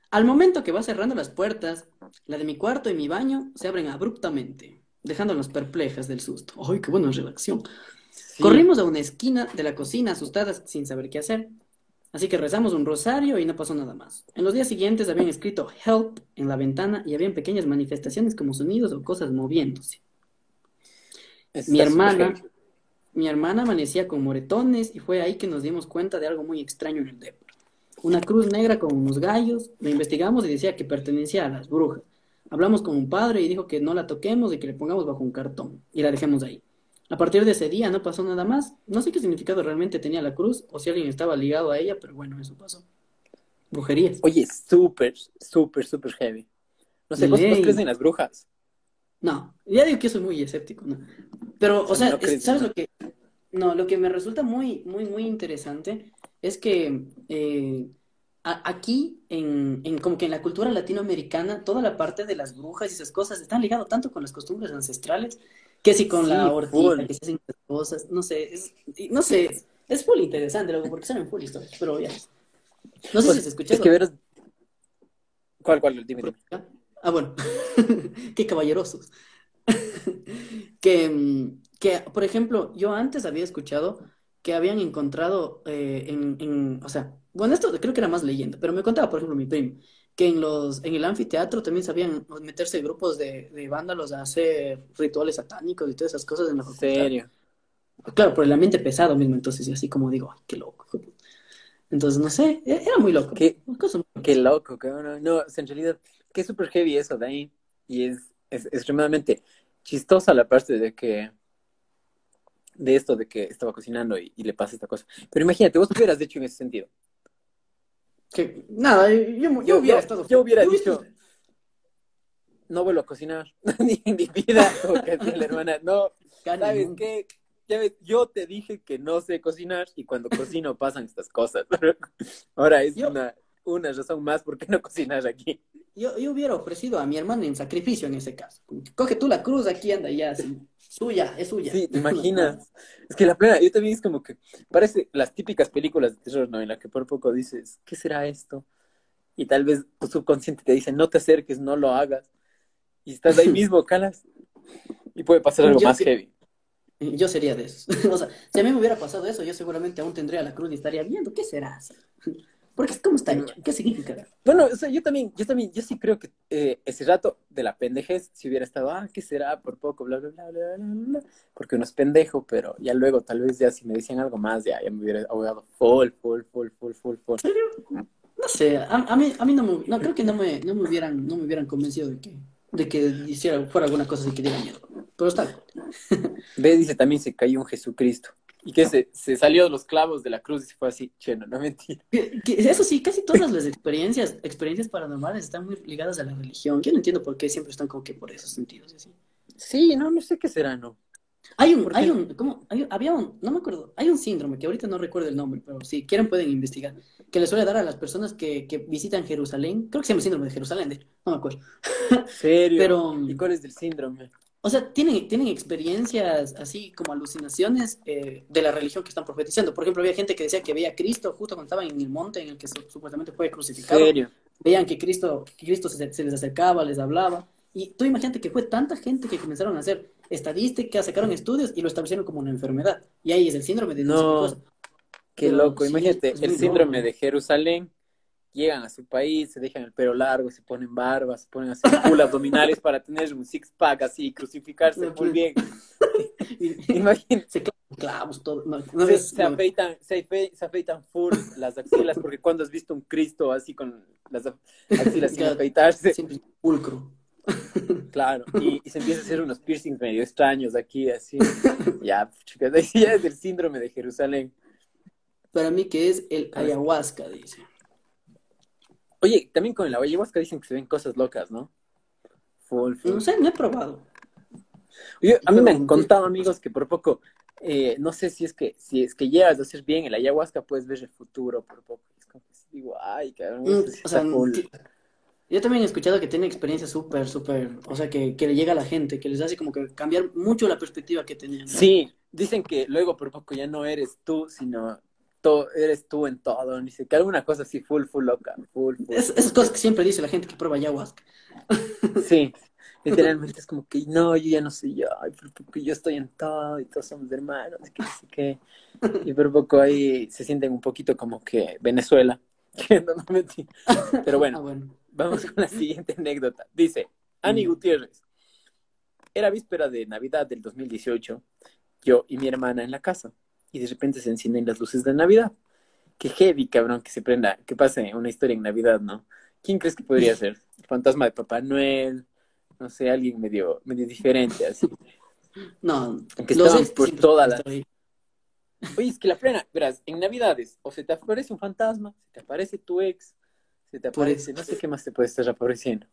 Al momento que va cerrando las puertas, la de mi cuarto y mi baño se abren abruptamente, dejándonos perplejas del susto. ¡Ay, qué buena redacción! sí, Corrimos a una esquina de la cocina asustadas sin saber qué hacer. Así que rezamos un rosario y no pasó nada más. En los días siguientes habían escrito help en la ventana y habían pequeñas manifestaciones como sonidos o cosas moviéndose. Mi hermana, mi hermana amanecía con moretones y fue ahí que nos dimos cuenta de algo muy extraño en el depor. Una cruz negra con unos gallos, lo investigamos y decía que pertenecía a las brujas. Hablamos con un padre y dijo que no la toquemos y que le pongamos bajo un cartón y la dejemos ahí. A partir de ese día no pasó nada más. No sé qué significado realmente tenía la cruz o si alguien estaba ligado a ella, pero bueno, eso pasó. Brujerías. Oye, súper, súper, súper heavy. No sé, ¿vos, vos crees en las brujas? No, ya digo que soy muy escéptico, ¿no? Pero, o O sea, no es- ¿sabes lo que? No, lo que me resulta muy, muy, muy interesante es que eh, aquí, en, en como que en la cultura latinoamericana, toda la parte de las brujas y esas cosas están ligado tanto con las costumbres ancestrales, que si con Sí, la hortita, que se hacen las cosas, no sé, es, no sé, es full interesante, loco, porque salen full historias, pero ya. No sé Pues, si se escucha es que. ¿Cuál, cuál? Dime, dime. Ah, bueno, qué caballerosos. Que, mm, que, por ejemplo, yo antes había escuchado que habían encontrado eh, en, en, o sea, bueno, esto creo que era más leyenda, pero me contaba, por ejemplo, mi primo, que en los, en el anfiteatro también sabían meterse grupos de, de vándalos a hacer rituales satánicos y todas esas cosas en la facultad. serio. Claro, por el ambiente pesado mismo, entonces, y así como digo, ay, qué loco. hijo de puta". Entonces, no sé, e- era muy loco. Qué, qué loco, cabrón. No, en realidad, qué súper heavy eso de ahí. Y es, es extremadamente chistosa la parte de que... De esto de que estaba cocinando y, y le pasa esta cosa. Pero imagínate, vos qué hubieras hecho en ese sentido. Que, nada, yo, hubiera yo- estado. yo hubiera dicho- no vuelvo a cocinar, ni en mi vida, la hermana, no, ¿sabes qué? Ya ves, yo te dije que no sé cocinar y cuando cocino pasan estas cosas. Ahora es Yo- una, una razón más por qué no cocinar aquí. Yo, yo hubiera ofrecido a mi hermana en sacrificio en ese caso. Que, Coge tú la cruz, aquí anda ya, así. Suya, es suya. Sí, ¿te imaginas? Es que la plena, yo también es como que parece las típicas películas de terror, ¿no? En la que por poco dices, ¿qué será esto? Y tal vez tu subconsciente te dice, no te acerques, no lo hagas. Y estás ahí mismo, calas. Y puede pasar algo Yo- más yo- heavy. Yo sería de esos. O sea, si a mí me hubiera pasado eso, yo seguramente aún tendría la cruz y estaría viendo qué será. Porque es como está hecho, ¿qué significa? Bueno, o sea, yo también, yo también, yo sí creo que eh, ese rato de la pendejez, si hubiera estado, ah, ¿qué será? Por poco, bla, bla, bla, bla, bla, bla, porque uno es pendejo, pero ya luego, tal vez ya si me decían algo más, ya, ya me hubiera ahogado full, full, full, full, full, full. No sé, a, a mí, a mí no me, no, creo que no me, no me hubieran, no me hubieran convencido de que, de que hiciera, fuera alguna cosa así que diera miedo. Pero está. Ve, dice, también se cayó un Jesucristo. Y que se, se salió de los clavos de la cruz y se fue así, cheno, no mentira. Que- que eso sí, casi todas las experiencias, experiencias paranormales están muy ligadas a la religión. Yo no entiendo por qué siempre están como que por esos sentidos y así. Sí, no, no sé qué será, ¿no? Hay un, hay un, ¿cómo? Hay- había un, no me acuerdo, hay un síndrome que ahorita no recuerdo el nombre, pero si quieren pueden investigar, que le suele dar a las personas que, que visitan Jerusalén, creo que se llama síndrome de Jerusalén, de- no me acuerdo. ¿Serio? Pero, ¿Y cuál es del síndrome? O sea, tienen, tienen experiencias así como alucinaciones eh, de la religión que están profetizando. Por ejemplo, había gente que decía que veía a Cristo justo cuando estaban en el monte en el que su- supuestamente fue crucificado. ¿Serio? Veían que Cristo, que Cristo se, se les acercaba, les hablaba. Y tú imagínate que fue tanta gente que comenzaron a hacer estadísticas, sacaron estudios y lo establecieron como una enfermedad. Y ahí es el síndrome de no qué Pero loco, sí, imagínate, el síndrome loco. de Jerusalén, llegan a su país, se dejan el pelo largo, se ponen barbas, se ponen así full abdominales para tener un six pack así, crucificarse muy bien. Imagínate, se clavos, todo. No, no se, es- se afeitan, se, afe- se afeitan full las axilas, porque cuando has visto un Cristo así con las axilas sin afeitarse, siempre pulcro. claro, y, y se empieza a hacer unos piercings medio extraños aquí, así, ya, chicas, ya es el síndrome de Jerusalén. Para mí que es el ayahuasca, dice. Oye, también con el ayahuasca dicen que se ven cosas locas, ¿no? Full, full. No sé, no he probado. Yo- a mí me han contado amigos que por poco, eh, no sé si es que si es que llegas a hacer bien el ayahuasca, puedes ver el futuro por poco. Es como que digo, ay, cabrón, Mm, o sea, cool. yo también he escuchado que tiene experiencias súper, súper, o sea, que, que le llega a la gente, que les hace como que cambiar mucho la perspectiva que tenían. ¿no? Sí, dicen que luego por poco ya no eres tú, sino to- eres tú en todo. Dice que alguna cosa así full, full loca, full, full. Es- esas cosas que siempre dice la gente que prueba ayahuasca. Sí, literalmente es como que no, yo ya no soy yo, ay, por poco yo estoy en todo y todos somos hermanos, que no sé qué. Y por poco ahí se sienten un poquito como que Venezuela. Pero Ah, bueno, bueno. vamos con la siguiente anécdota. Dice, Ani. Gutiérrez, era víspera de Navidad del 2018, yo y mi hermana en la casa, y de repente se encienden las luces de Navidad. Qué heavy, cabrón, que se prenda, que pase una historia en Navidad, ¿no? ¿Quién crees que podría ser? ¿El fantasma de Papá Noel? No sé, alguien medio, medio diferente, así. No, Aunque los estaban por las... ahí. Oye, es que la plena, verás, en Navidades, o se te aparece un fantasma, se te aparece tu ex, se te aparece, no sé qué más te puede estar apareciendo.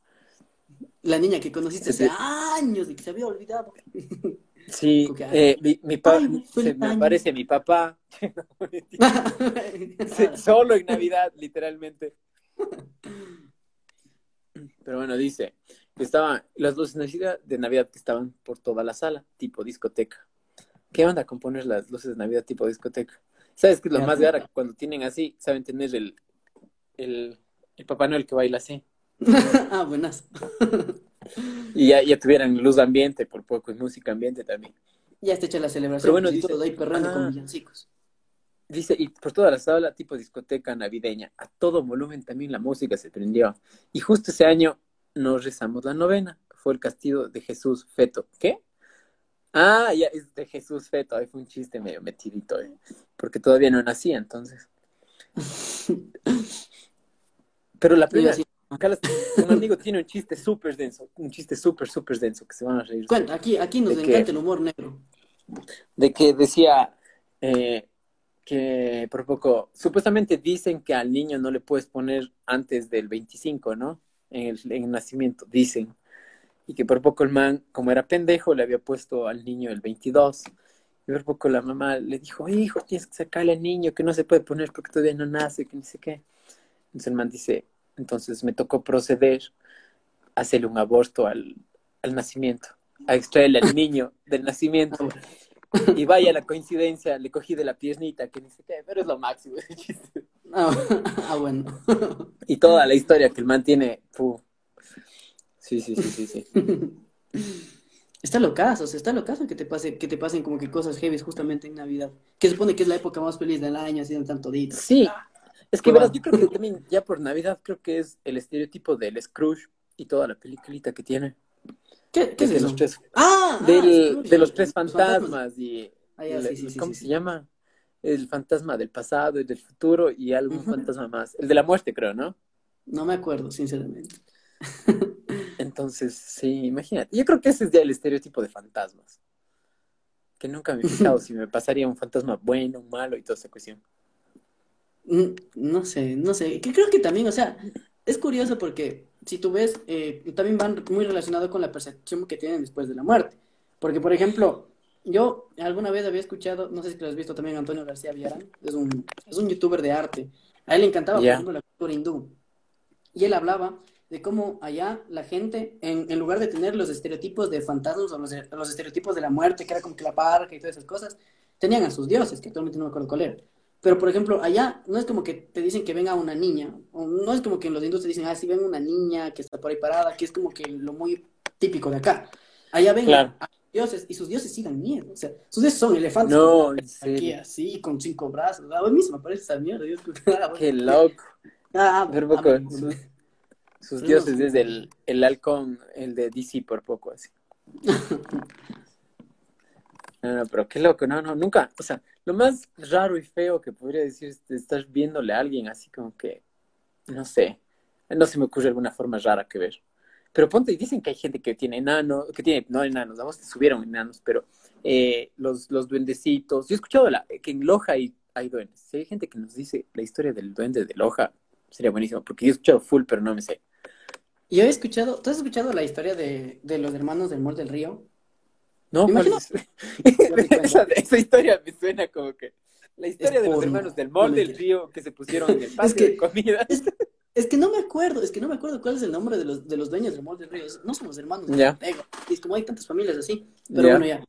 La niña que conociste Se hace te- años y que se había olvidado. Sí, que, eh, mi, mi pa- ay, se me año. aparece mi papá. Sí, solo en Navidad, literalmente. Pero bueno, dice que estaban las luces de Navidad, que estaban por toda la sala, tipo discoteca. ¿Qué onda con poner las luces de Navidad tipo discoteca? ¿Sabes qué es lo Ya, más puta. gara? Cuando tienen así, saben tener el, el, el Papá Noel que baila así. ah, buenas. Y ya, ya tuvieran luz ambiente por poco y música ambiente también. Ya está hecha la celebración. Pero bueno, dice- todos ahí perrando Ah. con villancicos. Dice, y por toda la sala, tipo discoteca navideña, a todo volumen también la música se prendió. Y justo ese año nos rezamos la novena, fue el castigo de Jesús Feto. ¿Qué? Ah, ya es de Jesús Feto, ahí fue un chiste medio metidito, eh, porque todavía no nacía entonces. Pero la primera, Sí, Carlos, un amigo tiene un chiste súper denso, un chiste súper, súper denso, que se van a reír. Cuenta, aquí, aquí nos encanta el humor negro. de que decía eh, que por poco, supuestamente dicen que al niño no le puedes poner antes del 25, ¿no? En el, en el nacimiento, dicen. y que por poco el man, como era pendejo, le había puesto al niño el 22. Y por poco la mamá le dijo, hijo, tienes que sacarle al niño que no se puede poner porque todavía no nace, que ni sé qué. Entonces el man dice, entonces me tocó proceder a hacerle un aborto al, al nacimiento, a extraerle al niño del nacimiento. Y vaya la coincidencia, le cogí de la piernita, que ni qué, pero es lo máximo. Ah, ah, bueno. Y toda la historia que el man tiene, fu. Sí, sí, sí, sí, sí. Está locazo, o sea, está locazo que te pase, que te pasen como que cosas heavy justamente en Navidad. Que se supone que es la época más feliz del año, así de tanto dito. Sí, es que verás, yo creo que también ya por Navidad creo que es el estereotipo del Scrooge y toda la peliculita que tiene. ¿Qué, qué es de eso? los tres, Ah, ah, Scrooge, de los tres fantasmas y Ah, ya, el- sí, sí, sí, ¿cómo se llama? El fantasma del pasado y del futuro y algún fantasma más. El de la muerte, creo, ¿no? No me acuerdo, sinceramente. Entonces, sí, imagínate. Yo creo que ese es ya el estereotipo de fantasmas. Que nunca me he fijado si me pasaría un fantasma bueno, malo y toda esa cuestión. Mm, No sé, no sé. Que creo que también, o sea, es curioso porque si tú ves, eh, también van muy relacionado con la percepción que tienen después de la muerte. Porque, por ejemplo, yo alguna vez había escuchado, no sé si lo has visto también, Antonio García Villarán, es un, es un youtuber de arte. A él le encantaba, por ejemplo, la cultura hindú. Y él hablaba de cómo allá la gente, en, en lugar de tener los estereotipos de fantasmas o los, los estereotipos de la muerte, que era como que la parca y todas esas cosas, tenían a sus dioses, que actualmente no me acuerdo cuál era. Pero, por ejemplo, allá no es como que te dicen que venga una niña, o no es como que en los hindúes te dicen, ah, sí, ven una niña que está por ahí parada, que es como que lo muy típico de acá. Allá ven Claro. a dioses, y sus dioses sí dan miedo, o sea, sus dioses son elefantes No, aquí así, con cinco brazos. A mí mismo me parece esa mierda. Ah, bueno. Qué loco. Ah, ah, poco, bueno. sus, sus No, dioses no. el, el halcón, el de DC por poco así. No, no, pero qué loco, no, no, nunca, o sea, lo más raro y feo que podría decir es estás viéndole a alguien así como que, no sé, no se me ocurre alguna forma rara que ver. Pero ponte, dicen que hay gente que tiene enanos, que tiene, no enanos, vamos, que subieron enanos, pero eh, los, los duendecitos. Yo he escuchado la, que en Loja hay, hay duendes. Si hay gente que nos dice la historia del duende de Loja, sería buenísimo, porque yo he escuchado full, pero no me sé. Yo he escuchado, ¿tú has escuchado la historia de, de los hermanos del Mol del Río? No, Me ¿cuál imagino- es? esa, esa historia me suena como que la historia de los hermanos del no mall del mentira. río que se pusieron en el patio que- de comida. Es, es que no me acuerdo, es que no me acuerdo cuál es el nombre de los, de los dueños del Mol del Río. Es- No son los hermanos del Ya. Río. Es como hay tantas familias así. Pero bueno, ya.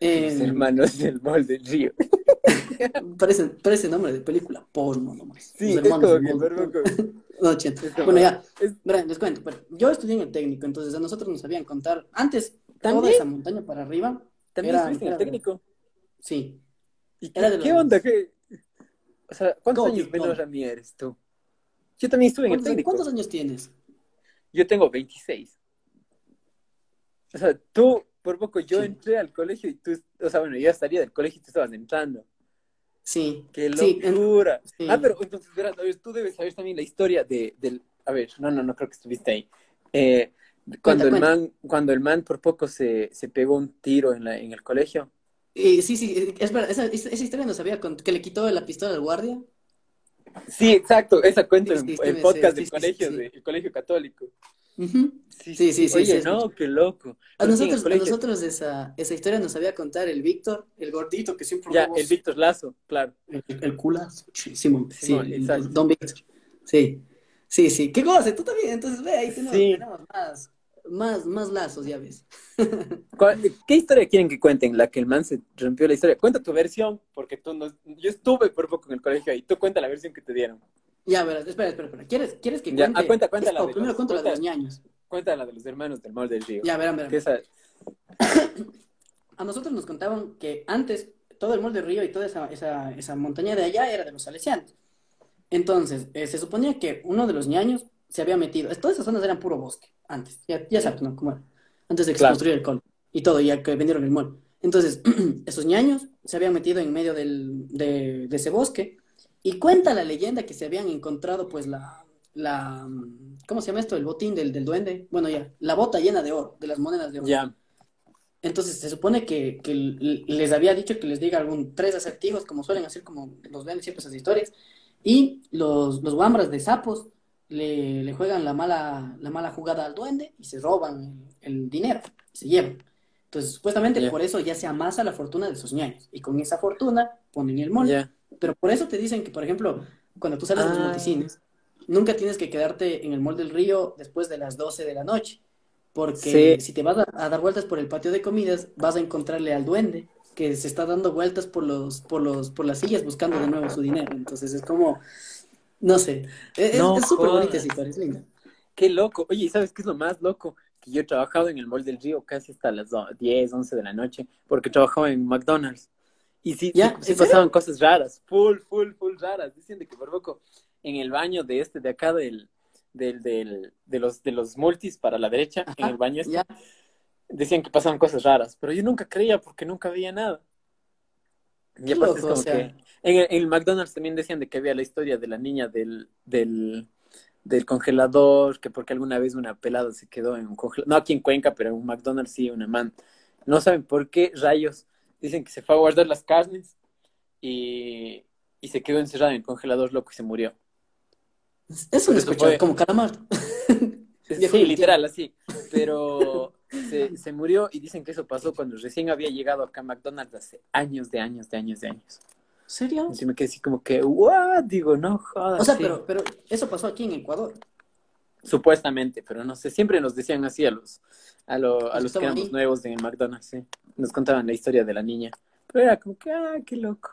Eh, Los hermanos del mall del río. parece, parece nombre de película porno nomás. Sí, Los es hermanos como del que del No, es Bueno, ya. es- Verán, les cuento, pero yo estudié en el técnico, entonces a nosotros nos sabían contar. Antes, toda ¿También? esa montaña para arriba, También Era- estuviste en el técnico. sí. ¿Y qué, onda? ¿Qué? O sea, ¿cuántos ¿Cómo años menor a mí eres tú? Yo también estuve en el ¿Cuántos, técnico. cuántos años tienes? Yo tengo 26. O sea, tú, por poco, yo Sí. entré al colegio y tú, o sea, bueno, yo ya estaría del colegio y tú estabas entrando. Sí. ¡Qué locura! sí. Ah, pero entonces, verás, tú debes saber también la historia de, del... A ver, no, no, no creo que estuviste ahí. Eh, cuando, el cuenta. man, cuando el man por poco se, se pegó un tiro en, la, en el colegio. Eh, sí, sí, eh, es verdad, esa, esa historia nos había contado, que le quitó la pistola al guardia. Sí, exacto, esa cuento Sí, en sí, el me podcast del sí, sí, colegio, sí. del colegio católico. Ujú. Sí, Sí, sí, sí, Oye, sí, no, qué loco. A Pero en el nosotros, a nosotros esa, esa historia nos había contar el Víctor, el gordito que siempre Ya, el Víctor Lazo, claro. el, el culazo. Sí, Simón, sí, el- el. Don Víctor. Sí, sí, sí. ¿Qué cosa? Tú también, entonces ve, ahí tenemos, Sí. tenemos más, más, más lazos, ya ves. ¿Cuál- ¿Qué historia quieren que cuenten? La que el man se rompió la historia. Cuenta tu versión, porque tú no... Yo estuve por poco en el colegio y tú cuenta la versión que te dieron. Ya, verás, espera, espera, espera. ¿Quieres, quieres que Ya, cuente? ah, cuenta, cuenta la de primero los- cuento la de los cuenta- ñaños. Cuenta la de los hermanos del mal del río. Ya, verán, verán. Esa- A nosotros nos contaban que antes todo el molde río y toda esa, esa, esa montaña de allá era de los salesianos. Entonces, eh, se suponía que uno de los ñaños se había metido. Todas esas zonas eran puro bosque antes. Ya, ya sabes, ¿no? ¿Cómo era? Antes de que Claro. se construyera el col y todo, ya que vendieron el mall. Entonces, esos ñaños se habían metido en medio del, de, de ese bosque y cuenta la leyenda que se habían encontrado, pues, la, la, ¿cómo se llama esto? El botín del, del duende. Bueno, ya, la bota llena de oro, de las monedas de oro. Ya. Entonces se supone que, que les había dicho que les diga algún tres acertijos, como suelen hacer como los ven siempre esas historias, y los, los guambras de sapos le, le juegan la mala, la mala jugada al duende y se roban el, dinero, se llevan. Entonces, supuestamente por eso ya se amasa la fortuna de esos ñaños. Y con esa fortuna ponen el mall. Ya. Pero por eso te dicen que, por ejemplo, cuando tú sales de los Ah. multicines, nunca tienes que quedarte en el mall del río después de las 12 de la noche. Porque Sí. si te vas a, a dar vueltas por el patio de comidas, vas a encontrarle al duende que se está dando vueltas por los, por los, por las sillas buscando de nuevo su dinero. Entonces es como, no sé, es No súper bonita esa historia, es linda. Qué loco. Oye, ¿y sabes qué es lo más loco? Que yo he trabajado en el Mall del Río casi hasta las do- 10, 11 de la noche, porque trabajaba en McDonald's. Y sí, ¿Ya? sí, pasaban cosas raras, full, full, full raras. Dicen de que por poco en el baño de este, de acá, del, del, del, de los, de los multis para la derecha, en el baño este. Decían que pasaban cosas raras, pero yo nunca creía porque nunca veía nada. Y aparte es o como sea. que en el, en el McDonald's también decían de que había la historia de la niña del, del, del congelador, que porque alguna vez una pelada se quedó en un congelador, no aquí en Cuenca, pero en un McDonald's sí, una man. No saben por qué rayos. Dicen que se fue a guardar las carnes y, y se quedó encerrada en el congelador loco y se murió. Eso escuchó, fue- como calamar. Sí, literal, así. Pero se, se murió y dicen que eso pasó cuando recién había llegado acá a McDonald's hace años, de años, de años, de años. ¿Serio? Y me quedé así como que, ¿what? Digo, no jodas. O sea, sí. pero, pero eso pasó aquí en Ecuador. Supuestamente, pero no sé, siempre nos decían así a los, a, lo- a Los que éramos ahí. nuevos en el McDonald's, sí. Nos contaban la historia de la niña. Pero era como que, ah, qué loco.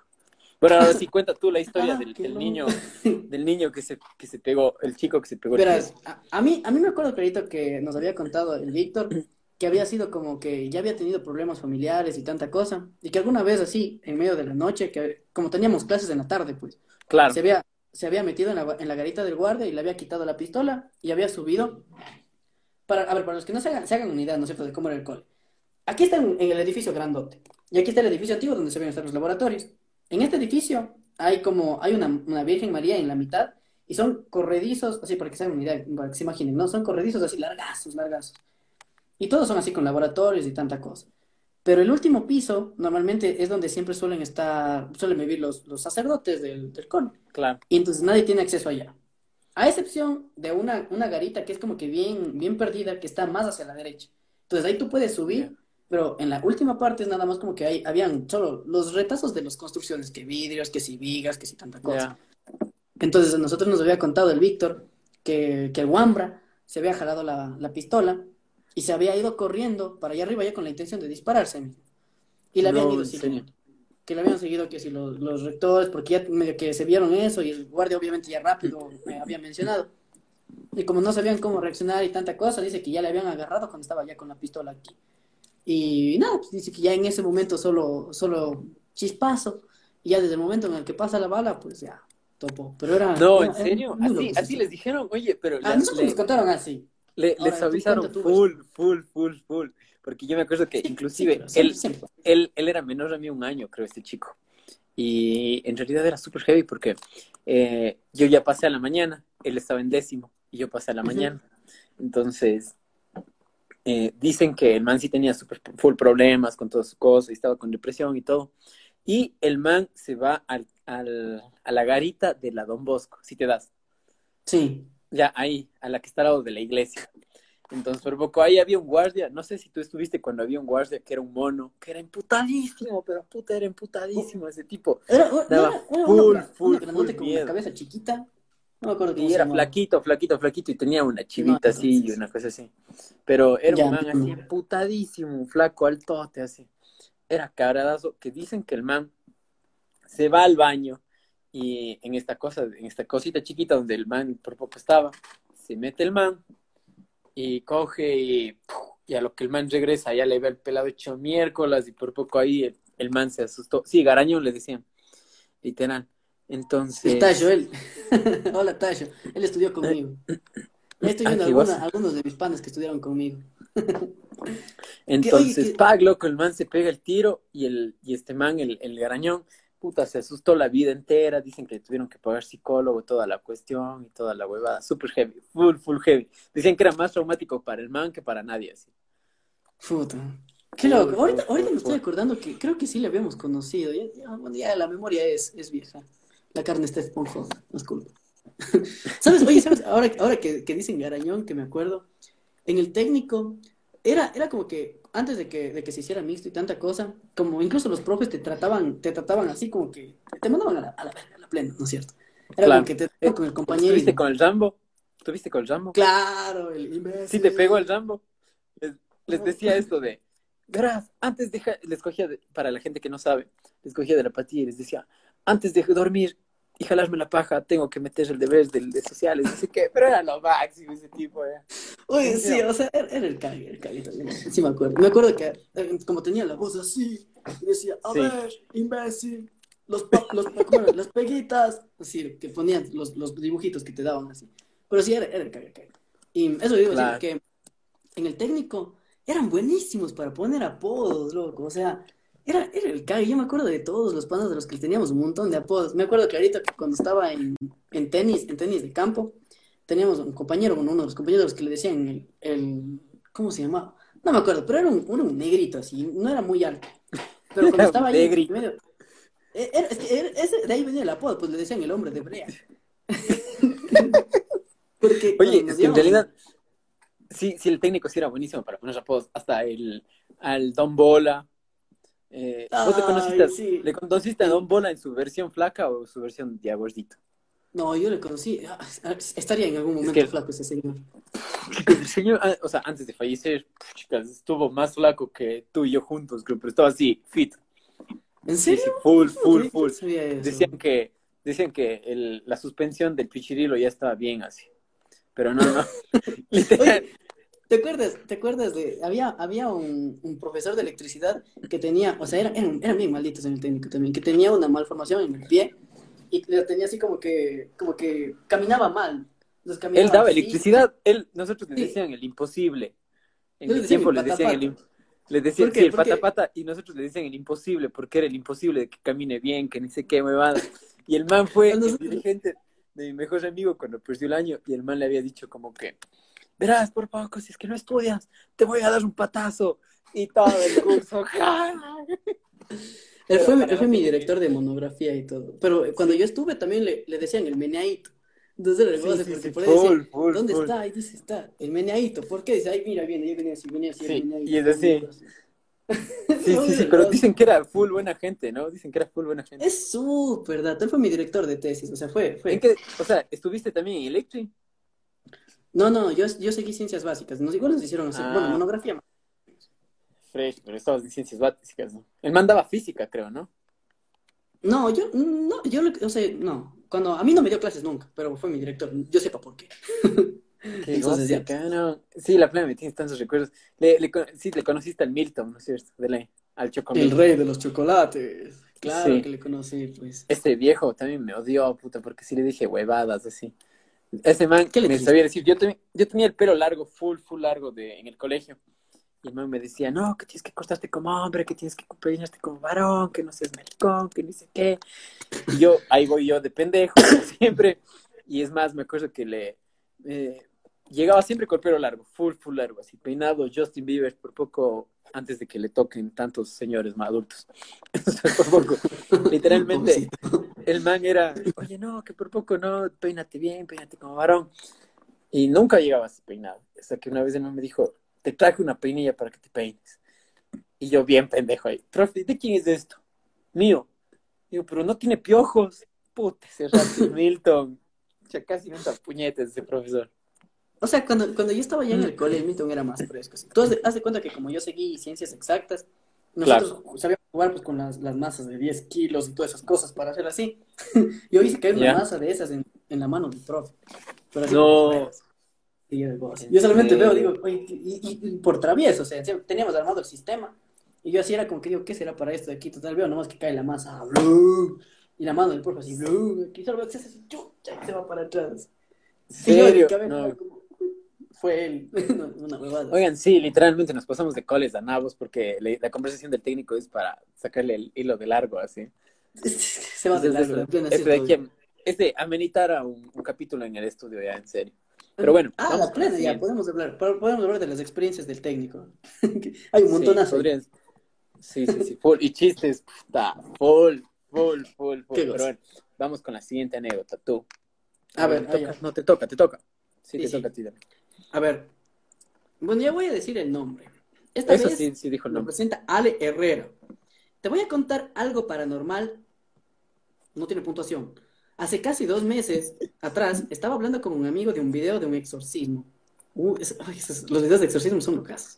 Pero ahora sí cuenta tú la historia Ah, del, niño, del niño que se, que se pegó, el chico que se pegó Verás, a mí, a mí me acuerdo clarito que nos había contado el Víctor que había sido como que ya había tenido problemas familiares y tanta cosa, y que alguna vez así, en medio de la noche, que como teníamos clases en la tarde, pues, Claro, se había, se había metido en la, en la garita del guardia y le había quitado la pistola y había subido. Para, a ver, para los que no se hagan, se hagan una idea, ¿no es cierto?, de cómo era el cole. Aquí está en, en el edificio grandote, y aquí está el edificio antiguo donde se ven los laboratorios. En este edificio hay como, hay una, una Virgen María en la mitad, y son corredizos, así para que se hagan una idea, para que se imaginen, ¿no? Son corredizos así largazos, largazos. Y todos son así con laboratorios y tanta cosa. Pero el último piso normalmente es donde siempre suelen estar, suelen vivir los, los sacerdotes del, del cole. claro. Y entonces nadie tiene acceso allá. A excepción de una, una garita que es como que bien, bien perdida, que está más hacia la derecha. Entonces ahí tú puedes subir, pero en la última parte es nada más como que hay, habían solo los retazos de las construcciones, que vidrios, que si vigas, que si tanta cosa. Ya. Entonces a nosotros nos había contado el Víctor que, que el Wambra se había jalado la, la pistola y se había ido corriendo para allá arriba ya con la intención de dispararse. Y le habían No, ido en siguiendo. Que le habían seguido que si los, los rectores, porque ya medio que se vieron eso y el guardia obviamente ya rápido me había mencionado. Y como no sabían cómo reaccionar y tanta cosa, dice que ya le habían agarrado cuando estaba ya con la pistola aquí. Y nada, pues dice que ya en ese momento solo, solo chispazo. Y ya desde el momento en el que pasa la bala, pues ya topó. Pero era. No, era- en serio, así, así les dijeron, oye, pero A nosotros le- nos contaron así. Le- Ahora, les avisaron full, full, full, full. Porque yo me acuerdo que Sí, inclusive sí, él, siempre, él, él era menor a mí un año, creo, este chico. Y en realidad era súper heavy porque eh, yo ya pasé a la mañana, él estaba en décimo y yo pasé a la Ujú. mañana. Entonces, eh, dicen que el man sí tenía súper full problemas con todas sus cosas y estaba con depresión y todo. Y el man se va al, al- a la garita de la Don Bosco, si te das. Sí. Ya, ahí, a la que está al lado de la iglesia. Entonces, por poco, ahí había un guardia, no sé si tú estuviste cuando había un guardia que era un mono, que era emputadísimo, pero puta, era emputadísimo ese tipo. Era, era- Daba era- era full, una- full, una grandote full con una cabeza chiquita. No me acuerdo cómo Y era flaquito, flaquito, flaquito, y tenía una chivita No, así y una cosa así. Pero era Ya, un man así no. emputadísimo, un flaco, altote, así. Era cabradazo, que dicen que el man se va al baño y en esta cosa, en esta cosita chiquita donde el man por poco estaba, se mete el man y coge y, y a lo que el man regresa ya le ve el pelado hecho miércoles y por poco ahí el, el man se asustó. Sí, garañón le decían, literal. Entonces... El Tayo, él. Hola, Tayo. Él estudió conmigo. Ya estoy viendo alguna- algunos de mis panes que estudiaron conmigo. Entonces, oye, que- pag, loco, el man se pega el tiro y, el, y este man, el, el garañón, puta, se asustó la vida entera. Dicen que tuvieron que pagar psicólogo, toda la cuestión y toda la huevada. Super heavy, full, full heavy. Decían que era más traumático para el man que para nadie, así. Puta. Qué loco. full, Ahorita, full, ahorita me estoy acordando que creo que sí le habíamos conocido. Ya, ya, la memoria es, es vieja. La carne está esponjosa. Disculpa. ¿Sabes? Oye, ¿sabes? Ahora, ahora que, que dicen Garañón, que me acuerdo, en el técnico, era, era como que antes de que, de que se hiciera mixto y tanta cosa, como incluso los profes te trataban, te trataban así como que te mandaban a la, a la, a la plena, ¿no es cierto? Era Claro. como que te con el compañero. ¿Estuviste y- con el Rambo? ¿Estuviste con el Rambo? Claro, el imbécil. Sí, te pegó el Rambo. Les, les decía esto de, verás, antes de, les cogía, de- para la gente que no sabe, les cogía de la patilla y les decía, antes de dormir y jalarme la paja, tengo que meter el deber de, de sociales, sé qué, pero era lo máximo ese tipo, ya. Oye, sí, o sea, era, era el cague, el cague también. Sí, me acuerdo. Me acuerdo que eh, como tenía la voz así, decía, a Sí. ver, imbécil, los, los, las peguitas, así, que ponían los, los dibujitos que te daban así. Pero sí, era, era el cague, el cague. Y eso digo, Claro. así, que en el técnico eran buenísimos para poner apodos, loco, o sea, era, era el cague. Yo me acuerdo de todos los panas de los que teníamos un montón de apodos. Me acuerdo clarito que cuando estaba en, en tenis, en tenis de campo, teníamos un compañero, bueno, uno de los compañeros a los que le decían el, el- ¿cómo se llamaba? No me acuerdo, pero era un, era un negrito así, no era muy alto. Pero cuando estaba ahí, negrito. medio, era- es que era- ese- de ahí venía el apodo, pues le decían el hombre de brea. Porque Oye, es que en realidad, sí, sí, el técnico sí era buenísimo para poner apodos, hasta el, al Don Bola. Eh, ¿Vos le Ay, conociste, a- sí. le conociste a Don Bola en su versión flaca o su versión ya gordito? No, yo le conocí, ah, estaría en algún momento que- flaco ese señor. El señor, ah, o sea, antes de fallecer, chicas, estuvo más flaco que tú y yo juntos, creo, pero estaba así, fit. ¿En Sí, serio? sí, full, No, full, full. eso. Decían que, decían que el, la suspensión del pichirilo ya estaba bien así. Pero no, no. Literal. Oye, ¿te acuerdas, te acuerdas de, había, había un, un profesor de electricidad que tenía, o sea, eran, eran, eran bien malditos en el técnico también, que tenía una malformación en el pie y lo tenía así como que, como que caminaba mal. Entonces, caminaba Él daba así. electricidad, él, nosotros le Sí. decían el imposible. En decía tiempo el le decían el, pata im- le decían sí, el pata pata y nosotros le decían el imposible porque era el imposible de que camine bien, que ni sé qué huevada. Y el man fue el dirigente de mi mejor amigo cuando perdió el año y el man le había dicho como que, verás, por poco, si es que no estudias, te voy a dar un patazo. Y todo el curso. Él fue, Pero él fue mi director de monografía y todo. Pero cuando yo estuve también le, le decían el meneadito. Entonces el Sí, sí, porque sí, por ahí full, ¿dónde full. está? Ahí dice, está, el meneadito. ¿Por qué? Dice, ay, mira, viene, ahí venía así, venía así, Sí, el meneadito. y es así. Sí, sí, sí, pero dicen que era full buena gente, ¿no? Dicen que era full buena gente. Es súper dato. Él fue mi director de tesis, o sea, fue, fue. ¿En qué? O sea, ¿estuviste también en Electri? No, no, yo, yo seguí ciencias básicas. Nos, igual nos hicieron hacer, Ah. bueno, monografía. Fresh, pero estabas en ciencias básicas, ¿no? Él mandaba física, creo, ¿no? No, yo, no, yo, o sea, no. Cuando, a mí no me dio clases nunca, pero fue mi director. Yo sepa por qué. Qué Entonces, ya. Sí, la plena me tienes tantos recuerdos. Le, sí, le conociste al Milton, ¿no es cierto? De la, al El Chocomil. rey de los chocolates. Claro Sí. que le conocí, pues. Este viejo también me odió, puta, porque sí le dije huevadas, así. Ese man ¿Qué le me sabía decir, yo, teni- yo tenía el pelo largo, full, full largo de, en el colegio. Y el man me decía, no, que tienes que cortarte como hombre, que tienes que peinarte como varón, que no seas maricón, que ni sé qué. Y yo, ahí voy yo de pendejo, siempre. Y es más, me acuerdo que le... eh, llegaba siempre con el pelo largo, full, full largo, así peinado Justin Bieber por poco antes de que le toquen tantos señores más adultos. Por poco, literalmente, el man era, oye, no, que por poco no, peínate bien, peínate como varón. Y nunca llegaba así peinado. Hasta que una vez el man me dijo, te traje una peinilla para que te peines. Y yo bien pendejo ahí, profe, ¿de quién es esto? Mío. Digo, pero no tiene piojos. Puta, ese rato, Milton. Ya casi me puñetes ese profesor. O sea, cuando, cuando yo estaba ya en el Mm. cole, el Milton era más fresco. Tú de, haz de cuenta que como yo seguí ciencias exactas, nosotros sabíamos jugar pues, con las, las masas de 10 kilos y todas esas cosas para hacer así. yo hice caer una Ya. masa de esas en, en la mano del profe. Pero así No. Y yo, digo, yo solamente ¿En veo, digo, oye, y, y- y por travieso, o sea, teníamos armado el sistema. Y yo así era como que digo, ¿qué será para esto de aquí? Total, veo nomás que cae la masa. ¡blum! Y la mano del profe así, ¡blum! Aquí solo veo que se y se va para atrás. ¿En Y yo, No. como, fue él. No, una huevada. Oigan, sí, literalmente nos pasamos de coles a nabos porque le- la conversación del técnico es para sacarle el hilo de largo, así. Se va de largo, plena este de aquí, es de amenitar a un, un capítulo en el estudio ya, en serio. Pero bueno, Ah, vamos la con la ya, podemos hablar. po- Podemos hablar de las experiencias del técnico. Hay un Sí, montonazo. podrían- Sí, sí, sí, full. Y chistes, puta, full, full, full, full. Pero bueno, vamos con la siguiente anécdota, tú. A ver, Me ah, toca. no, te toca, te toca. Sí, Sí, te sí. toca a ti. Dani. A ver. Bueno, ya voy a decir el nombre. Esta Eso vez sí, sí dijo el lo nombre. presenta Ale Herrera. Te voy a contar algo paranormal. No tiene puntuación. Hace casi dos meses atrás estaba hablando con un amigo de un video de un exorcismo. Uh, es- ay, esos- los videos de exorcismo son locos.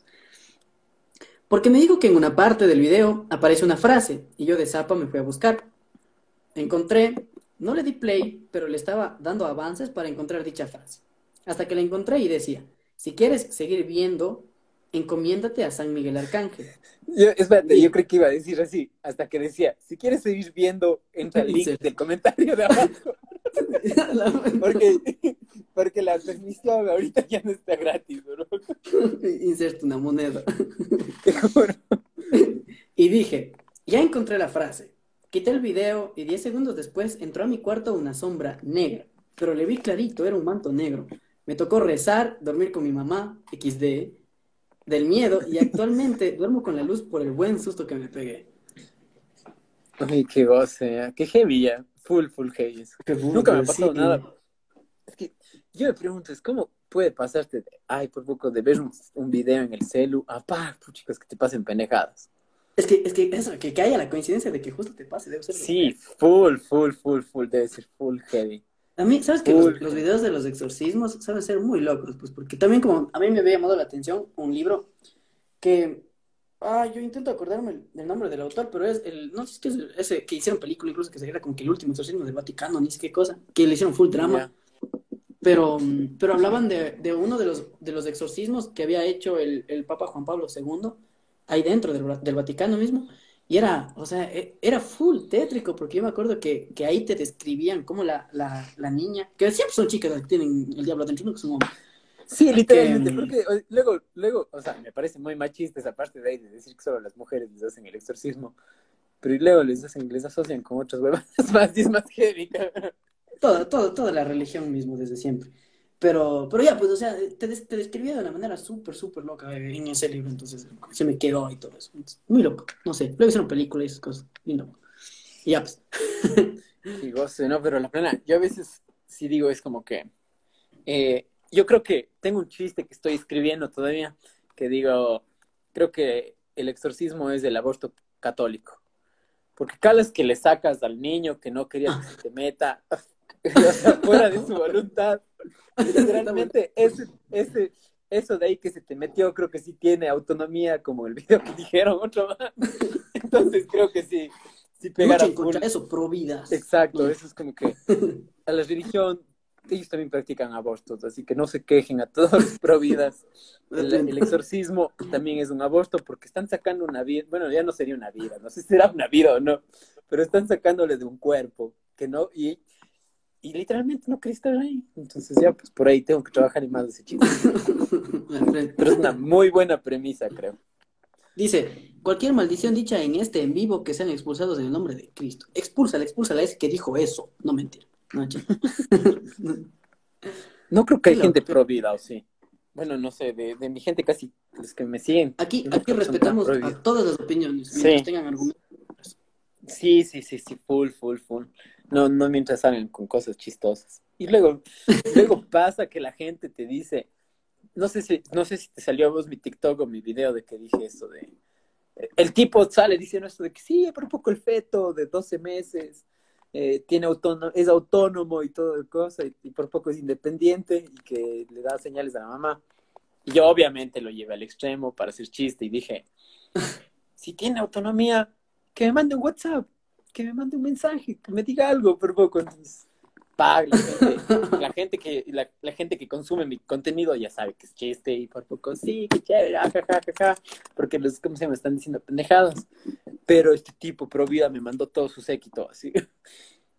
Porque me dijo que en una parte del video aparece una frase y yo de zapa me fui a buscar. Encontré, no le di play, pero le estaba dando avances para encontrar dicha frase. Hasta que la encontré y decía, si quieres seguir viendo, encomiéndate a San Miguel Arcángel. Yo, espérate, yo creo que iba a decir así, hasta que decía, si quieres seguir viendo, entra al link del comentario de abajo, porque, porque la transmisión ahorita ya no está gratis, bro. Inserta una moneda. Te juro. Y dije, ya encontré la frase. Quité el video y 10 segundos después entró a mi cuarto una sombra negra. Pero le vi clarito, era un manto negro. Me tocó rezar, dormir con mi mamá, XD, del miedo, y actualmente duermo con la luz por el buen susto que me pegué. Ay, qué goce, ¿eh? qué heavy ya, full, full heavy. Nunca me ha pasado nada. Es que yo me pregunto, es cómo puede pasarte de, ay, por poco de ver un, un video en el celu, a pa, chicos, que te pasen pendejadas. Es que, es que eso, que, que haya la coincidencia de que justo te pase, debe ser. Sí, full, full, full, full, debe ser full heavy. A mí, ¿sabes que los, los videos de los exorcismos saben ser muy locos? Pues porque también como a mí me había llamado la atención un libro que, ah, yo intento acordarme el- del nombre del autor, pero es el, no sé si es el- ese que hicieron película incluso que se era como que el último exorcismo del Vaticano, ni sé qué cosa, que le hicieron full drama, Ya. pero, pero hablaban de, de uno de los, de los exorcismos que había hecho el, el Papa Juan Pablo II, ahí dentro del, del Vaticano mismo, y era, o sea, e- era full tétrico, porque yo me acuerdo que, que ahí te describían como la, la, la niña, que siempre son chicas que tienen el diablo adentro, no que son hombres. Sí, literalmente, Que, mm, porque luego, luego, o sea, me parece muy machista esa parte de ahí de decir que solo las mujeres les hacen el exorcismo, pero luego les hacen, les asocian con otras huevas más, y es más heavy. Toda, toda, toda la religión mismo desde siempre. Pero, pero ya, pues, o sea, te, te describía de una manera súper, súper loca eh, en ese libro, entonces se me quedó y todo eso. Muy loco, no sé. Luego hicieron películas y esas cosas, muy loco. Y ya, pues. Y goce, ¿no? Pero la plena, yo a veces sí digo, es como que, eh, yo creo que tengo un chiste que estoy escribiendo todavía, que digo, creo que el exorcismo es el aborto católico. Porque cada vez que le sacas al niño que no querías que se te meta, o sea, fuera de su voluntad, literalmente ese, ese, eso de ahí que se te metió, creo que sí tiene autonomía, como el video que dijeron otro más. Entonces creo que sí, sí pegar contra eso, pro vidas. Exacto, eso es como que a la religión, ellos también practican abortos, así que no se quejen a todos los pro vidas. El, el exorcismo también es un aborto porque están sacando una vida, bueno, ya no sería una vida, no sé si será una vida o no, pero están sacándole de un cuerpo que no, y, y literalmente no quería estar ahí. Entonces ya, pues por ahí tengo que trabajar en más de ese chiste. Pero es una muy buena premisa, creo. Dice, cualquier maldición dicha en este en vivo que sean expulsados en el nombre de Cristo. Expúlsala, expúlsala, es que dijo eso. No mentira. No. No creo que hay gente pro vida, o sí. Bueno, no sé, de, de mi gente casi, los que me siguen. Aquí, no aquí respetamos a todas las opiniones, Sí. tengan argumentos. Sí, sí, sí, sí, full, full, full. No, no mientras salen con cosas chistosas. Y luego, luego pasa que la gente te dice, no sé si, no sé si te salió a vos mi TikTok o mi video de que dije eso de, el tipo sale diciendo esto de que sí, por poco el feto de 12 meses, eh, tiene autónomo, es autónomo y todo de cosa, y, y por poco es independiente y que le da señales a la mamá. Y yo obviamente lo llevé al extremo para hacer chiste y dije, si tiene autonomía, que me mande un WhatsApp, que me mande un mensaje, que me diga algo por poco. Entonces, pa, la gente, la gente que, la, la gente que consume mi contenido ya sabe que es chiste y por poco, sí, qué chévere, ja, ja, ja, ja, ja", porque los, ¿cómo se llama? Están diciendo pendejadas. Pero este tipo, pro vida, me mandó todo su séquito, así.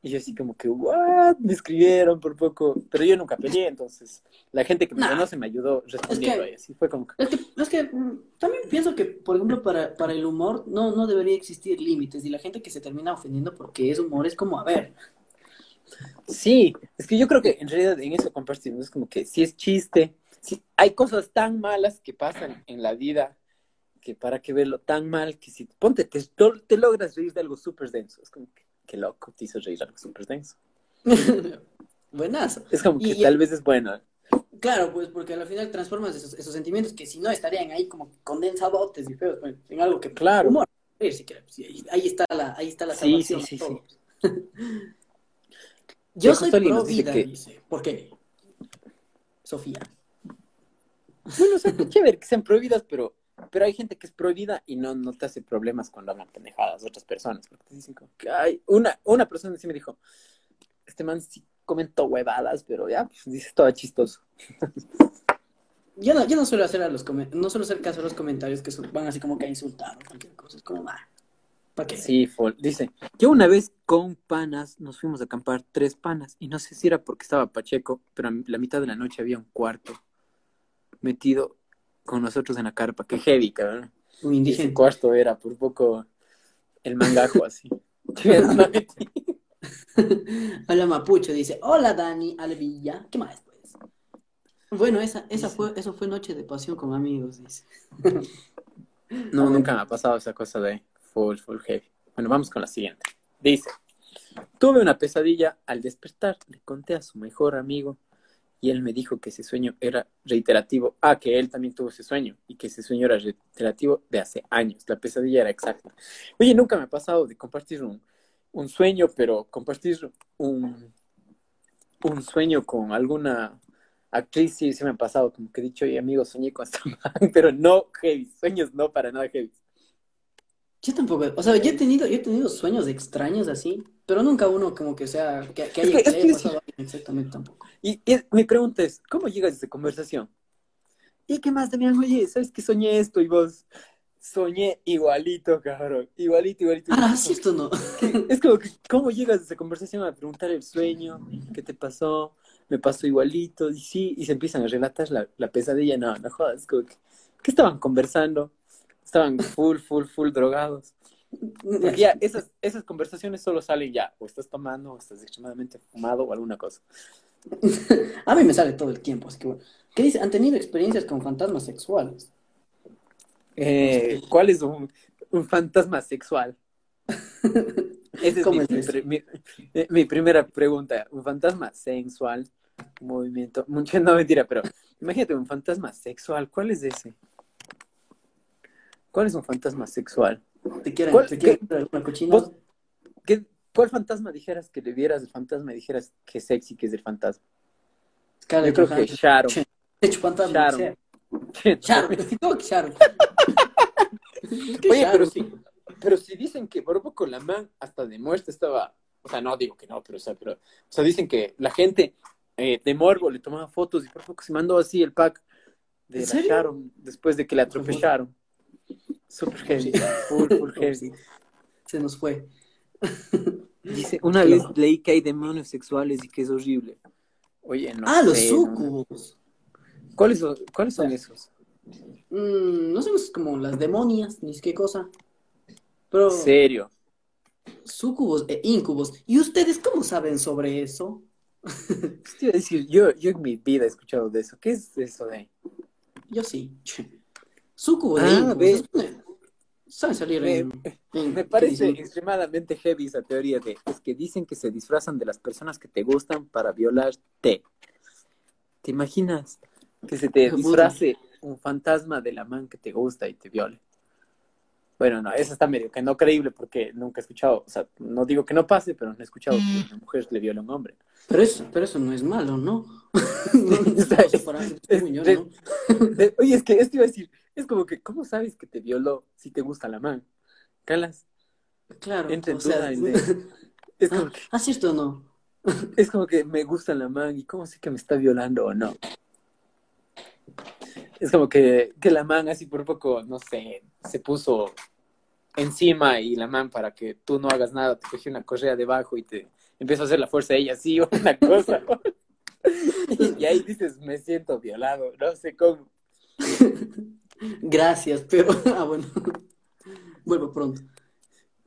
Y yo así como que, what? Me escribieron por poco, pero yo nunca peleé, entonces la gente que me Nah. conoce me ayudó respondiendo Es que- y así fue como que, Es que, es que mm, también pienso que, por ejemplo, para, para el humor no, no debería existir límites y la gente que se termina ofendiendo porque es humor es como, a ver, Sí, es que yo creo que en realidad en eso compartimos, es como que si es chiste, si hay cosas tan malas que pasan en la vida, que para que verlo tan mal, que si ponte, te, te logras reír de algo súper denso, es como que, qué loco, te hizo reír algo súper denso. Buenazo. Es como que Y- tal vez es bueno. Claro, pues porque al final transformas esos, esos sentimientos que si no estarían ahí como condensadotes y feos, pues, en algo que Claro. humor, si quieres. Sí, ahí, ahí está la, ahí está la Sí. Yo soy pro vida, que- dice. ¿Por qué? Sofía. Bueno, o sea, qué chévere que sean prohibidas, pero, pero hay gente que es prohibida y no, no te hace problemas cuando hablan pendejadas otras personas. Porque te dicen como que hay una, una persona sí me dijo, este man sí comentó huevadas, pero ya, pues dice, estaba chistoso. Yo no, yo no suelo hacer a los no suelo hacer caso a los comentarios que son- van así como que a insultar o cualquier cosa. Es como, ah, ¿para qué? Sí, full. dice, yo una vez con panas nos fuimos a acampar tres panas y no sé si era porque estaba Pacheco, pero a la mitad de la noche había un cuarto metido con nosotros en la carpa. Qué heavy, cabrón. Un indígena. cuarto era por poco el mangajo así. Hola Mapucho dice, hola Dani Alvilla. ¿Qué más pues? Bueno, esa, esa Dice- fue, eso fue noche de pasión con amigos, dice. No, nunca me ha pasado esa cosa de full, full heavy. Bueno, vamos con la siguiente. Dice, tuve una pesadilla al despertar, le conté a su mejor amigo y él me dijo que ese sueño era reiterativo. Ah, que él también tuvo ese sueño y que ese sueño era reiterativo de hace años. La pesadilla era exacta. Oye, nunca me ha pasado de compartir un, sueño, pero compartir un, sueño con alguna actriz sí, sí me ha pasado. Como que he dicho, oye, amigo, soñé con esta pero no heavy. Sueños no para nada heavy. Yo tampoco, o sea, yo he tenido, yo he tenido sueños extraños así, pero nunca uno como que sea, que, que haya, Es que- es haya es- pasado exactamente tampoco. Y, y mi pregunta es, ¿cómo llegas a esa conversación? ¿Y qué más, Damián? Oye, ¿sabes que soñé esto? Y vos, soñé igualito, cabrón. Igualito, igualito. Ah, ¿cierto o no? Es como que, ¿cómo llegas a esa conversación a preguntar el sueño? ¿Qué te pasó? Me pasó igualito. Y sí, y se empiezan a relatar la, la pesadilla. No, no jodas. Como que, ¿Qué estaban conversando? Estaban full, full, full drogados. Porque ya esas, esas conversaciones solo salen ya. O estás tomando, o estás extremadamente fumado o alguna cosa. A mí me sale todo el tiempo, así que bueno. ¿Qué dice? ¿Han tenido experiencias con fantasmas sexuales? Eh, ¿Cuál es un, un fantasma sexual? Esa es ¿Cómo mi, es mi- eh, mi primera pregunta. Un fantasma sensual, movimiento, no mentira, pero imagínate un fantasma sexual. ¿Cuál es ese? ¿Cuál es un fantasma sexual? ¿Te quieren, ¿Cuál- te quieren qué- hacer alguna cochina? vos- ¿Qué, ¿Cuál fantasma dijeras que le vieras el fantasma y dijeras que sexy que es el fantasma? Yo creo que. Sharon. De hecho, fantasma, Sharon. Sharon, ¿cómo que Sharon? ¿Qué Oye, Sharon? pero sí, pero si dicen que por poco la man hasta de muerte estaba, o sea, no digo que no, pero o sea, pero, o sea, dicen que la gente eh, de Morbo le tomaba fotos y por poco se mandó así el pack de ¿En la? Sharon después de que la atropellaron. Super heavy, full, full heavy. Se nos fue. Dice, una vez leí que hay demonios sexuales y que es horrible. Oye, no ah, los no- sucubos. ¿Cuáles son, ¿Cuáles son esos? Mm, no sé, es como las demonias, ni qué cosa. Pero ¿En serio? sucubos e incubos. ¿Y ustedes cómo saben sobre eso? Pues iba a decir, yo, yo en mi vida he escuchado de eso. ¿Qué es eso de ahí? Yo sí. Sucubos e Ah, Saben salir Me- en, en- Me ¿qué parece extremadamente heavy esa teoría de es que dicen que se disfrazan de las personas que te gustan para violarte. ¿Te imaginas que se te disfrace un fantasma de la man que te gusta y te viole? Bueno, no, eso está medio que no creíble porque nunca he escuchado, o sea, no digo que no pase, pero no he escuchado que una mujer le viole a un hombre. Pero eso, pero eso no es malo, ¿no? no, no estamos separando, Es- coño, es- ¿no? Oye, es que esto iba a decir, es como que, ¿cómo sabes que te violó si te gusta la man? Calas, Claro, entra en o sea, duda el de- es como que ah, cierto o no. Es como que me gusta la man y cómo sé que me está violando o no. Es como que, que la man así por poco, no sé, se puso encima y la man para que tú no hagas nada, te cogió una correa debajo y te empieza a hacer la fuerza de ella así o una cosa. y, y ahí dices, me siento violado, no sé cómo. Gracias, pero ah, bueno. Vuelvo pronto.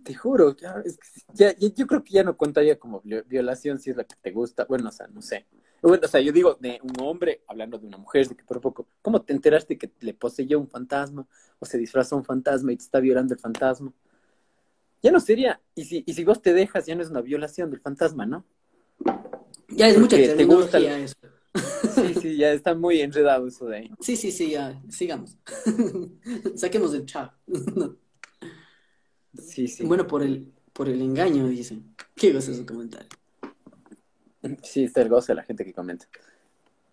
Te juro, ya, es que ya- ya- yo creo que ya no contaría como vi- violación si es la que te gusta. Bueno, o sea, no sé. Bueno, o sea, yo digo de un hombre hablando de una mujer, de que por poco, ¿cómo te enteraste que le poseyó un fantasma o se disfrazó un fantasma y te está violando el fantasma? Ya no sería, y si, y si vos te dejas, ya no es una violación del fantasma, ¿no? Ya es mucha Porque te gusta eso. Sí, sí, ya está muy enredado eso de ahí. Sí, sí, sí, ya, sigamos. Saquemos del chat. Sí, sí. Bueno, por el, por el engaño, dicen. Qué gozo su comentario. Sí, está el gozo de la gente que comenta.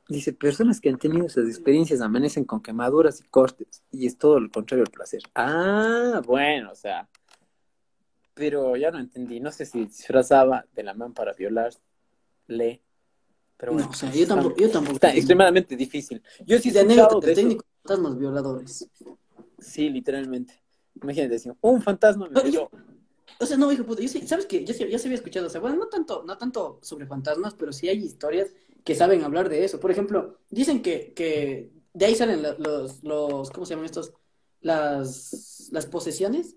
Dice, personas que han tenido esas experiencias amanecen con quemaduras y cortes, y es todo lo contrario al placer. Ah, bueno, o sea, pero ya no entendí, no sé si disfrazaba de la man para violarle, pero bueno, No, o sea, yo tampoco, yo tampoco. está extremadamente difícil. Yo sí de anécdota de técnicos fantasmas violadores. Sí, literalmente. Imagínate, decir, un fantasma me No, yo- violó. O sea, no, hijo puta, yo sí, ¿sabes qué? Yo sí, ya se había escuchado, o sea, bueno, no tanto, no tanto sobre fantasmas, pero sí hay historias que saben hablar de eso. Por ejemplo, dicen que, que de ahí salen la- los, los, ¿cómo se llaman estos? Las, las posesiones,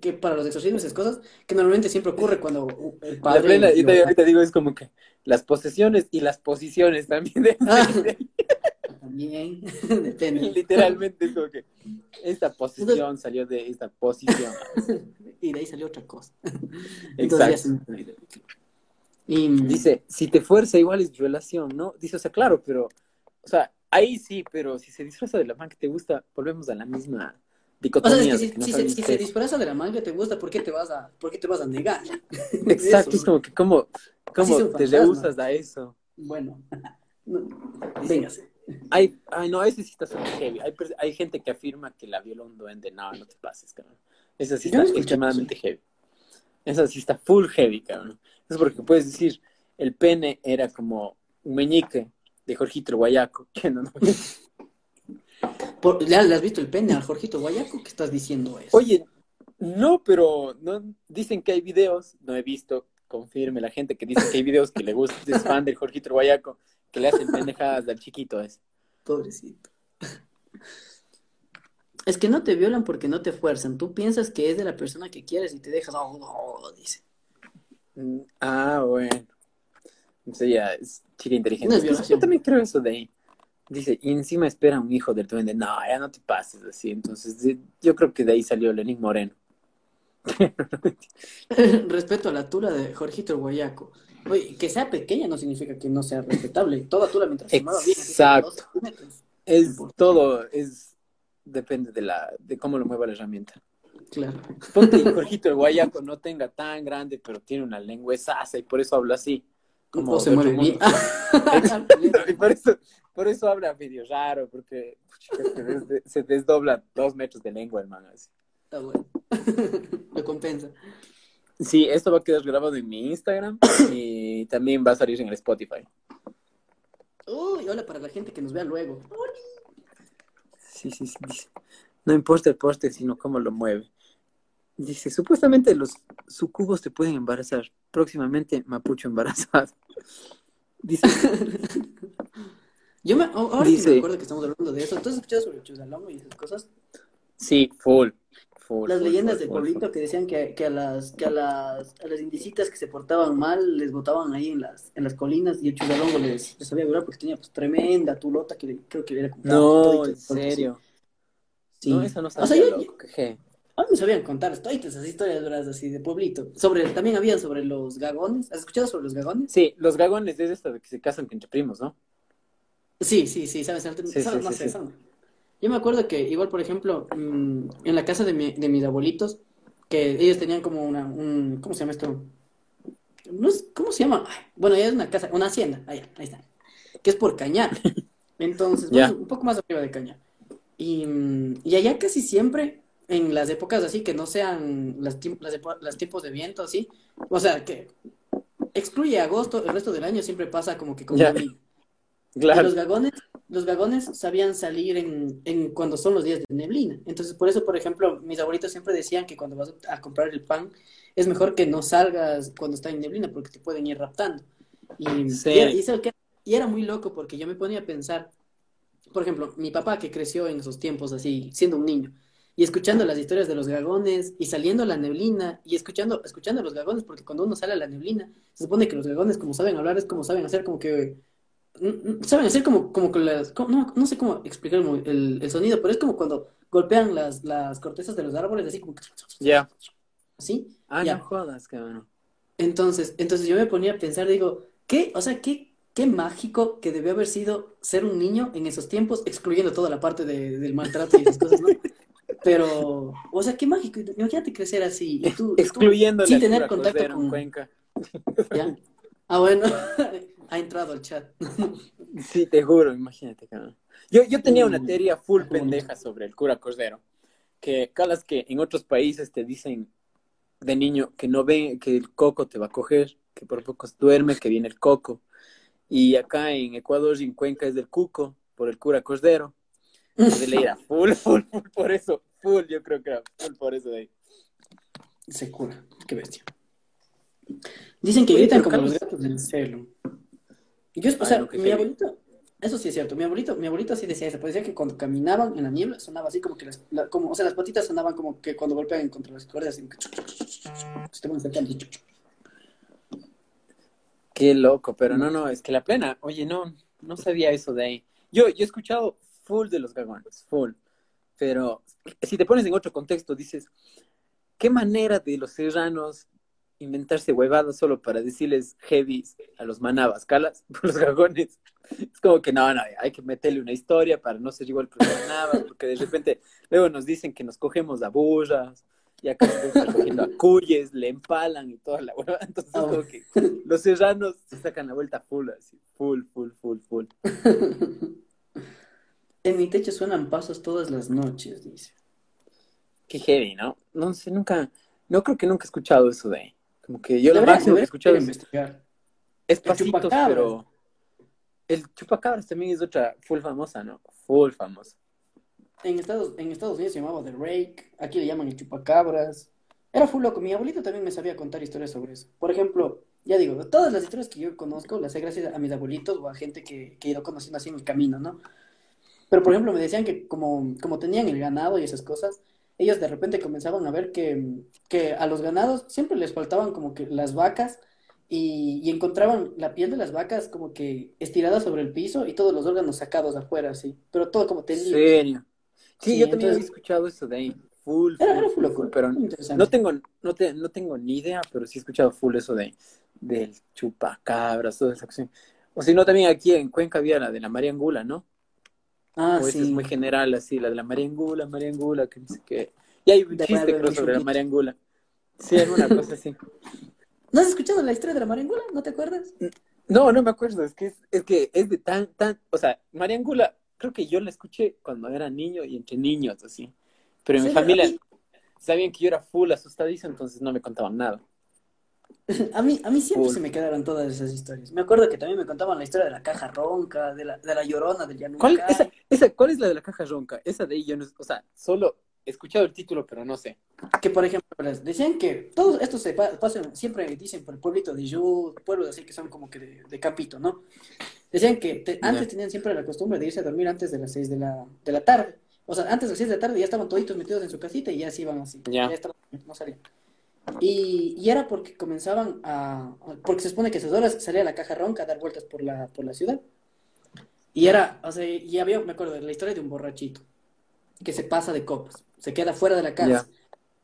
que para los exorcismos esas cosas, que normalmente siempre ocurre cuando el La padre... plena, te, ahorita digo, es como que las posesiones y las posiciones también. de- Ah. También, depende. Literalmente es como que esta posición salió de esta posición. Y de ahí salió otra cosa. Exacto. Y, Dice, si te fuerza igual es relación, ¿no? Dice, o sea, claro, pero, o sea, ahí sí, pero si se disfraza de la man que te gusta, volvemos a la misma O sea, es que si, no si se, si se disfraza de la manga te gusta, ¿por qué te vas a, por qué te vas a negar? Exacto, Eso, es como que, ¿cómo, cómo te rehusas a eso? Bueno, no, véngase. Hay, ay, no, ese sí está súper heavy. Hay, hay gente que afirma que la violó un duende. No, no te pases, cabrón. Eso sí está extremadamente heavy. Eso sí está full heavy, cabrón. Es porque puedes decir, el pene era como un meñique de Jorgito Guayaco. Que no, no. Por- ¿le, has visto el pene al Jorgito Guayaco? ¿Qué estás diciendo eso? Oye, no, pero no dicen que hay videos, no he visto, confirme la gente que dice que hay videos que le gusta, es fan del Jorgito Guayaco, que le hacen pendejadas al chiquito ese. Pobrecito. Es que no te violan porque no te fuerzan. Tú piensas que es de la persona que quieres y te dejas. Oh, no, dice. Mm, Ah, bueno. Sea, ya es chica inteligente. No es violación. Yo también creo eso de ahí. Dice, y encima espera un hijo del duende. No, ya no te pases así. Entonces, yo creo que de ahí salió Lenín Moreno. Respeto a la tula de Jorgito el Guayaco. Oye, que sea pequeña no significa que no sea respetable. Toda tula mientras bien. sea Exacto. centímetros. Es todo, es depende de la, de cómo lo mueva la herramienta. Claro. Ponte Jorgito el Guayaco no tenga tan grande, pero tiene una lengua esasa y por eso habla así. Como se mueve bien. y por eso, por eso habla medio raro, porque pucha, se, des- se desdobla dos metros de lengua, hermano. así. Está bueno. Lo compensa. Sí, esto va a quedar grabado en mi Instagram y también va a salir en el Spotify. Uy, hola para la gente que nos vea luego. Sí, sí, sí. Dice, no importa el poste, sino cómo lo mueve. Dice, supuestamente los sucubos te pueden embarazar. Próximamente, Mapucho embarazado. Dice, Yo me, ahora Dice- me acuerdo que estamos hablando de eso, ¿tú has escuchado sobre Chuzalongo y esas cosas? sí, full. full Las full, leyendas full, de full, pueblito que decían que, que a las que a las a las indicitas que se portaban mal les botaban ahí en las en las colinas y el Chuzalongo les, les sabía durar porque tenía pues tremenda tulota que creo que le era comprado No, en serio. Sí. No, eso no O sea, sabía, yo- loco, que. A mí me sabían contar toditas esas historias duras así de pueblito. Sobre, también había sobre los gagones. ¿Has escuchado sobre los gagones? Sí, los gagones es esto de que se casan entre primos, ¿no? Sí, sí, sí, sabes, Sí, sabes, sí, no sí, sé, sí. son- Yo me acuerdo que igual, por ejemplo, mm, en la casa de, mi- de mis abuelitos, que ellos tenían como una, un, ¿cómo se llama esto? No es- ¿cómo se llama? Ay, bueno, ya es una casa, una hacienda, ahí, ahí está, que es por Cañar. Entonces, bueno, un poco más arriba de Cañar. Y, mm, y allá casi siempre, en las épocas así, que no sean las, las, las tiempos de viento, así, o sea, que excluye agosto, el resto del año siempre pasa como que como Ya. una mil. Y Claro. los gagones, los gagones sabían salir en, en cuando son los días de neblina. Entonces, por eso, por ejemplo, mis abuelitos siempre decían que cuando vas a comprar el pan, es mejor que no salgas cuando está en neblina, porque te pueden ir raptando. Y, Sí. y era, y muy loco, porque yo me ponía a pensar, por ejemplo, mi papá que creció en esos tiempos así, siendo un niño, y escuchando las historias de los gagones, y saliendo a la neblina, y escuchando, escuchando a los gagones, porque cuando uno sale a la neblina, se supone que los gagones, como saben hablar, es como saben hacer como que saben hacer como, como que las, como- no, no sé cómo explicar el, el- sonido, pero es como cuando golpean las, las cortezas de los árboles, así como Ya. así. Ah, Ya. no jodas, cabrón. Entonces, entonces yo me ponía a pensar, digo, qué, o sea, qué, qué mágico que debió haber sido ser un niño en esos tiempos, excluyendo toda la parte de- del maltrato y esas cosas, ¿no? Pero, o sea, qué mágico. Imagínate crecer así y tú, Excluyéndole sin tener contacto con... Cuenca. ¿Ya? Ah, bueno, ha entrado al chat. Sí, te juro, imagínate, cabrón. Yo, yo tenía una teoría full pendeja sobre el cura Cordero. Que calas que en otros países te dicen de niño que no ven, que el coco te va a coger, que por poco duerme, que viene el coco. Y acá en Ecuador y en Cuenca es del cuco, por el cura Cordero. De ley era full, full, full, por eso, full, yo creo que era full por eso de ahí. Se cura, qué bestia. Dicen que gritan como los gatos del celo. Y yo, o sea, mi abuelito, eso sí es cierto, mi abuelito, mi abuelito sí decía eso, pues decía que cuando caminaban en la niebla sonaba así como que las, la- como, o sea, las patitas sonaban como que cuando golpean contra las cuerdas, así que se te van acercando. y Qué loco, pero no, no, es que la plena, oye, no, no sabía eso de ahí. Yo, yo he escuchado full de los gagones, full, pero si te pones en otro contexto, dices, ¿qué manera de los serranos inventarse huevadas solo para decirles heavies a los manabas, calas, por los gagones? Es como que no, no, hay que meterle una historia para no ser igual que los manabas, porque de repente luego nos dicen que nos cogemos a burras, y acá se están cogiendo a cuyes, le empalan y toda la hueva, entonces Ah, como que los serranos se sacan la vuelta full, así, full, full, full, full. En mi techo suenan pasos todas las noches, dice. Qué heavy, ¿no? No sé, nunca, no creo que nunca he escuchado eso de ahí. Como que yo lo máximo que he escuchado es, investigar. es pasitos, pero el chupacabras también es otra full famosa, ¿no? Full famosa. En Estados, en Estados Unidos se llamaba The Rake, aquí le llaman el chupacabras. Era full loco. Mi abuelito también me sabía contar historias sobre eso. Por ejemplo, ya digo, todas las historias que yo conozco las sé gracias a mis abuelitos o a gente que, que he ido conociendo así en el camino, ¿no? Pero, por ejemplo, me decían que como, como tenían el ganado y esas cosas, ellos de repente comenzaban a ver que, que a los ganados siempre les faltaban como que las vacas y, y encontraban la piel de las vacas como que estirada sobre el piso y todos los órganos sacados afuera, así. Pero todo como ¿En tendido. serio? Sí, Sí, yo también había escuchado eso de ahí. Full, Era, full, era full loco, full, pero no tengo, no, te, no tengo ni idea, pero sí he escuchado full eso de del chupacabras, toda esa acción. O si no, también aquí en Cuenca había la de la Mariangula, ¿no? Ah, o sí. es muy general, así, la de la Mariangula, Mariangula, que no sé qué. Y hay un De chiste, creo, sobre la. Mariangula. Sí, alguna cosa así. ¿No has escuchado la historia de la marengula? ¿No te acuerdas? No, no me acuerdo, es que es, es que es de tan, tan, o sea, Mariangula, creo que yo la escuché cuando era niño y entre niños, así. Pero en mi familia sabían que yo era full asustadizo, entonces no me contaban nada. A mí, a mí siempre Full. se me quedaron todas esas historias. Me acuerdo que también me contaban la historia de la caja ronca, de la, de la llorona del ¿Cuál, esa, esa, ¿Cuál es la de la caja ronca? Esa de ahí yo no, o sea, solo he escuchado el título, pero no sé. Que, por ejemplo, les decían que todos estos se pa- pasan, siempre dicen por el pueblito de Yud, pueblos así que son como que de, de campito, ¿no? Decían que te- antes tenían siempre la costumbre de irse a dormir antes de las 6 de la, de la tarde. O sea, antes de las 6 de la tarde ya estaban toditos metidos en su casita y ya se iban así. Ya. estaban, no salían. Y, y era porque comenzaban a... Porque se supone que a esas horas salía la caja ronca a dar vueltas por la, por la ciudad. Y era, o sea, y había, me acuerdo de la historia de un borrachito que se pasa de copas, se queda fuera de la casa.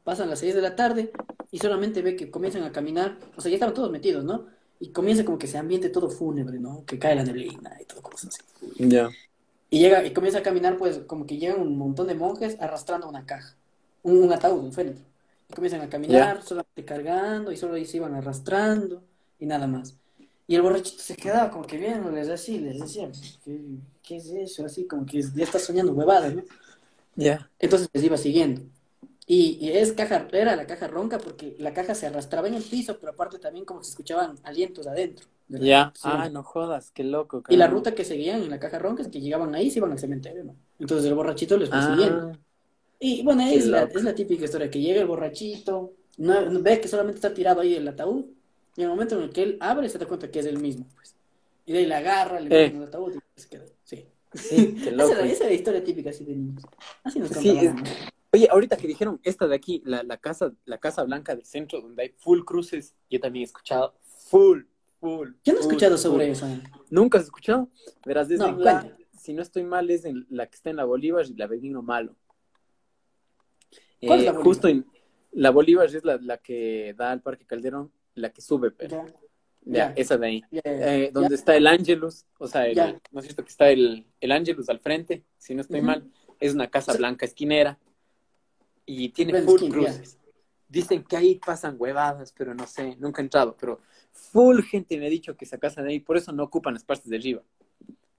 Pasan las 6 de la tarde y solamente ve que comienzan a caminar, o sea, ya estaban todos metidos, ¿no? Y comienza como que se ambiente todo fúnebre, ¿no? Que cae la neblina y todo cosas así. Ya. Y llega y comienza a caminar, pues, como que llegan un montón de monjes arrastrando una caja, un, un ataúd, un féretro. Comienzan a caminar, solamente cargando, y solo ahí se iban arrastrando, y nada más. Y el borrachito se quedaba como que viéndoles así, les decía, ¿qué, qué es eso? Así como que ya está soñando huevadas, ¿no? Ya. Entonces les iba siguiendo. Y, y es caja, era la caja ronca porque la caja se arrastraba en el piso, pero aparte también como que se escuchaban alientos adentro. Ya. sí. Ah, no jodas, qué loco. Y la cabrón. ruta que seguían en la caja ronca es que llegaban ahí y se iban al cementerio, ¿no? Entonces el borrachito les fue siguiendo. Y bueno, es la, es típica historia, que llega el borrachito, no, ve que solamente está tirado ahí el ataúd, y en el momento en el que él abre se da cuenta que es el mismo, pues. Y de ahí la agarra, le Eh. en el ataúd y se queda. Sí. sí, qué Esa loco. esa era la historia típica así de niños. Así nos Sí, es-. Oye, ahorita que dijeron esta de aquí, la, la casa, la casa blanca del centro, donde hay full cruces, yo también he escuchado full, full. Yo no he escuchado full. sobre eso. ¿Nunca has escuchado? Verás, desde No, en la, si no estoy mal, es en la que está en la Bolívar y la Benigno Malo. ¿Cuál es Eh, la Bolívar? Justo en la Bolívar es la, la que da al Parque Calderón, la que sube, pero. Ya. Ya, Ya. esa de ahí. Ya, ya, Eh, donde está el Angelus, o sea, el-. ¿no es cierto que está el, el Angelus al frente? Si no estoy mal. Es una casa blanca esquinera y tiene full cruces. Dicen que ahí pasan huevadas, pero no sé, nunca he entrado, pero full gente me ha dicho que esa casa de ahí, por eso no ocupan las partes de arriba,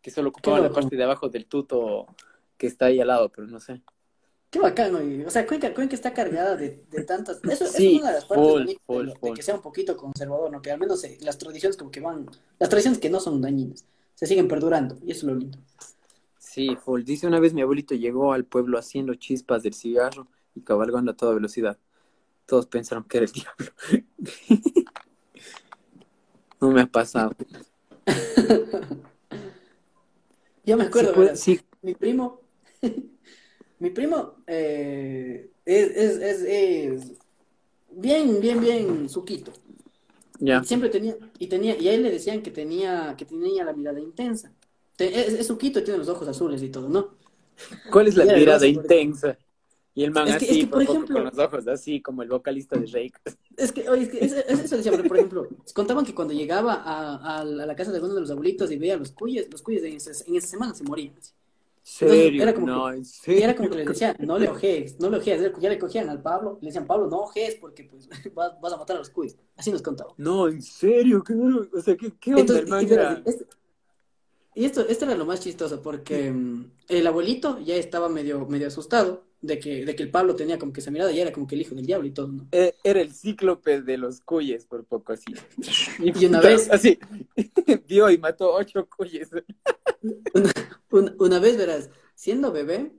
que solo ocupaban la parte de abajo del tuto que está ahí al lado, pero no sé. Qué bacán, oye. O sea, Cuenca, Cuenca está cargada de, de tantas. Eso, es una de las partes full, de, que sea un poquito conservador, ¿no? Que al menos eh, las tradiciones como que van. Las tradiciones que no son dañinas se siguen perdurando. Y eso es lo lindo. Sí, full. Dice una vez mi abuelito llegó al pueblo haciendo chispas del cigarro y cabalgando a toda velocidad. Todos pensaron que era el diablo. no me ha pasado. Yo me acuerdo, sí, mi primo. mi primo eh, es, es, es, es bien, bien, bien suquito. ya. Y siempre tenía, y tenía, y a él le decían que tenía, que tenía la mirada intensa. Te- es, suquito y tiene los ojos azules y todo, ¿no? ¿Cuál es la mirada intensa? Y el man Es que- es así, que, por por poco, ejemplo- con los ojos así, como el vocalista de Rake. Es que, oye, es que es- es- eso decía, por ejemplo, contaban que cuando llegaba a, a la a la casa de alguno de los abuelitos y veía a los cuyes, los cuyes en, ese- en esa semana se morían. así. ¿Serio? era como no, que- en Y serio. era como que les decían, no le ojees, no le ojees. Ya le cogían al Pablo, le decían, Pablo, no ojees porque pues vas, vas a matar a los cuyes. Así nos contaban. No, en serio, qué. O sea, ¿qué, qué onda, Entonces, y, era- este- y esto, esto era lo más chistoso, porque mm, el abuelito ya estaba medio, medio asustado de que, de que el Pablo tenía como que esa mirada y era como que el hijo del diablo y todo, ¿no? Eh, Era el cíclope de los cuyes, por poco así. Y una vez- Así, vio y mató ocho cuyes. Una, una vez, verás, siendo bebé,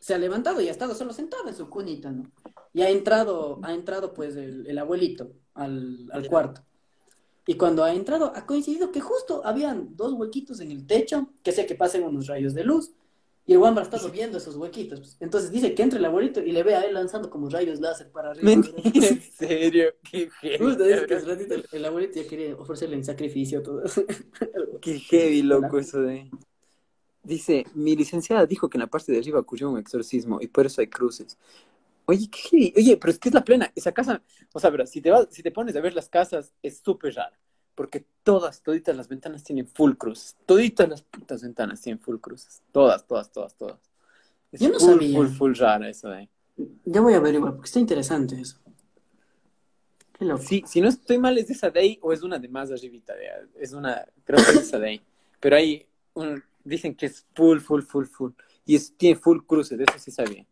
se ha levantado y ha estado solo sentado en su cunita, ¿no? Y ha entrado, ha entrado pues el, el abuelito al, al cuarto. Y cuando ha entrado, ha coincidido que justo habían dos huequitos en el techo, que sé que pasen unos rayos de luz. Y el Wamba ha estado viendo esos huequitos. pues. Entonces dice que entra el abuelito y le ve a él lanzando como rayos láser para arriba. En serio, qué heavy. Justo dice que ratito el, el abuelito ya quería ofrecerle en sacrificio todo. Qué heavy, loco, eso de. Dice, mi licenciada dijo que en la parte de arriba ocurrió un exorcismo y por eso hay cruces. Oye, qué. Oye, pero es que es la plena. Esa casa, o sea, pero si te vas, si te pones a ver las casas, es súper rara. Porque todas, toditas las ventanas tienen full cruces. Toditas las putas ventanas tienen full cruces. Todas, todas, todas, todas. Es Yo no full, sabía. full, full rara eso de. Ya voy a averiguar, porque está interesante eso. Qué loco. Sí, si no estoy mal, es de esa de ahí o es una de más arribita. De, es una, creo que es esa de ahí. Pero hay, un- dicen que es full, full, full, full. Y es, tiene full cruces, de eso sí sabía.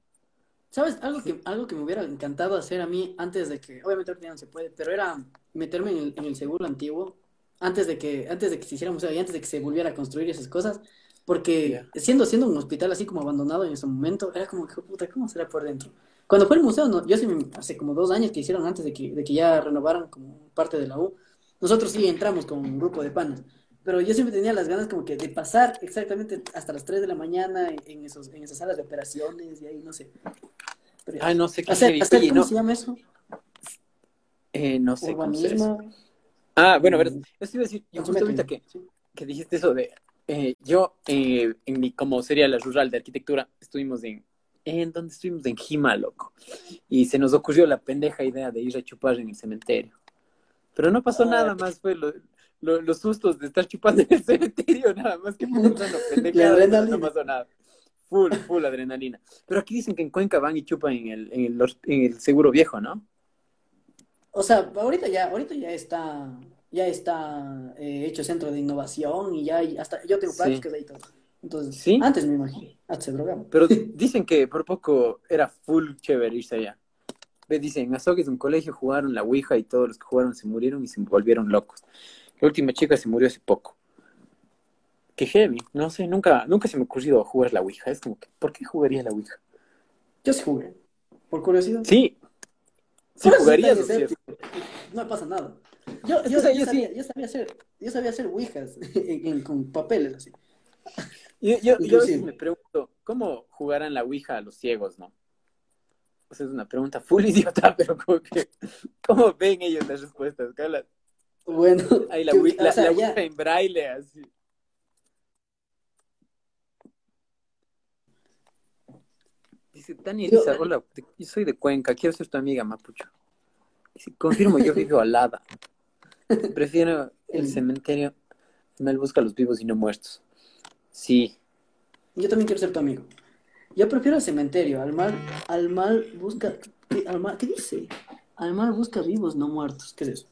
¿Sabes? Algo que, algo que me hubiera encantado hacer a mí antes de que, obviamente ahorita no se puede, pero era meterme en el, en el seguro antiguo, antes de que, antes de que se hiciera museo y antes de que se volviera a construir esas cosas, porque Ya. siendo, siendo un hospital así como abandonado en ese momento, era como que, puta, ¿cómo será por dentro? Cuando fue el museo, no, yo sí, hace como dos años que hicieron antes de que, de que ya renovaran como parte de la U, nosotros sí entramos con un grupo de panas, pero yo siempre tenía las ganas como que de pasar exactamente hasta las 3 de la mañana en, esos, en esas salas de operaciones y ahí, no sé. Pero. Ay, no sé qué Hacer, ¿cómo no, se llama eso? eh, no sé cómo se. Urbanismo. Ah, bueno, a ver, Mm. yo te iba a decir, yo justo ahorita que, que dijiste eso de, eh, yo, eh, en mi, como sería la rural de arquitectura, estuvimos en, en donde estuvimos en Jima, loco. Y se nos ocurrió la pendeja idea de ir a chupar en el cementerio. Pero no pasó Ah. nada más, fue lo- lo- los sustos de estar chupando en el cementerio, nada más que una pendejada, adrenalina. no pasó nada. Full, full adrenalina. Pero aquí dicen que en Cuenca van y chupan en el, en el, en el seguro viejo, ¿no? O sea, ahorita ya, ahorita ya está, ya está eh, hecho centro de innovación y ya hay, hasta yo tengo Sí. prácticas ahí todo. Entonces, ¿Sí? antes me imagino, antes se drogaban. Pero dicen que por poco era full chévere irse allá. Dicen, en Azogues, un colegio, jugaron la Ouija y todos los que jugaron se murieron y se volvieron locos. La última chica se murió hace poco. Qué heavy. No sé, nunca, nunca se me ha ocurrido jugar la Ouija. Es como que, ¿por qué jugaría la Ouija? Yo sí jugué, por curiosidad. Sí. Eso jugarías, ¿no pasa nada. Yo, yo, O sea, yo yo sabía, sí. yo sabía hacer, yo sabía hacer ouijas en- en- con papeles así. Yo, yo, yo a veces Inclusive. me pregunto, ¿cómo jugarán la Ouija a los ciegos, no? O sea, es una pregunta full idiota, pero como que, ¿cómo ven ellos las respuestas? ¿Qué hablan? Bueno, Ahí la, Ouija- la, o sea, ya- en braille, así. Dice Tania Yo- Elisa, hola, te- yo soy de Cuenca, quiero ser tu amiga, Mapucho. Dice, confirmo, yo vivo al lado. Prefiero El cementerio. Mal busca a los vivos y no muertos. Sí. Yo también quiero ser tu amigo. Yo prefiero el cementerio. Al mal, al mal busca. ¿Qué, al mal, ¿qué dice? Al mal busca vivos, no muertos. ¿Qué es eso?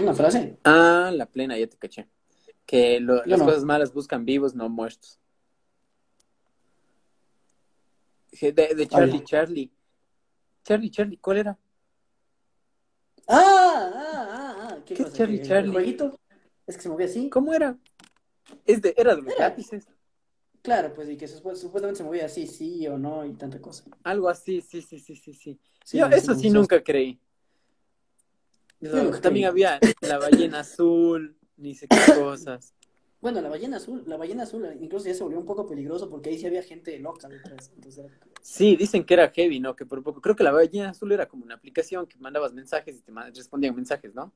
¿Una frase? Ah, la plena, ya te caché. Que lo- las no. cosas malas buscan vivos, no muertos. De, de Charlie. Charlie. Charlie, Charlie, ¿cuál era? ¡Ah! ¡Ah! ¡Ah! ah. ¿Qué, ¿Qué es? Charlie, ¿Que el Charlie? jueguito? Es que se movía así. ¿Cómo era? Es de, era de los Era. lápices. Claro, pues, y que supu- supuestamente se movía así, sí o no, y tanta cosa. Algo así, sí, sí, sí, sí, sí. Sí, Yo eso sí. nunca creí. También había la ballena azul, ni sé qué cosas. Bueno, la ballena azul, la ballena azul incluso ya se volvió un poco peligroso porque ahí sí había gente loca detrás. Entonces, Sí, dicen que era heavy, ¿no? Que por poco. Creo que la ballena azul era como una aplicación que mandabas mensajes y te respondían mensajes, ¿no?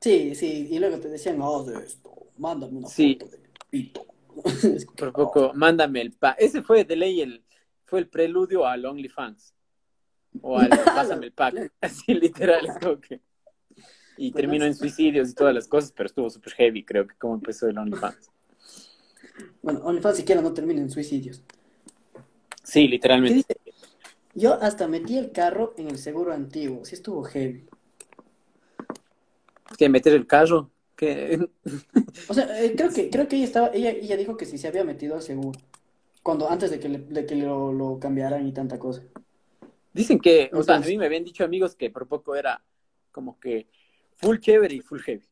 Sí, sí, y luego te decían, haz esto, mándame una Sí. foto de pito. Por poco, mándame el pack. Ese fue de ley el, fue el preludio al OnlyFans. O al pásame el pack. Así literal, es como que. Y Buenazo. terminó en suicidios y todas las cosas, pero estuvo súper heavy, creo que como empezó el OnlyFans. Bueno, OnlyFans siquiera no termina en suicidios. Sí, ¿Qué literalmente. Yo hasta metí el carro en el seguro antiguo, sí estuvo heavy. Que meter el carro. Que... O sea, eh, creo que, creo que ella estaba, ella, ella dijo que sí se había metido al seguro. Cuando, antes de que, le- de que lo, lo cambiaran y tanta cosa. Dicen que, o sea, a mí me habían dicho amigos que por poco era como que full chévere y full heavy.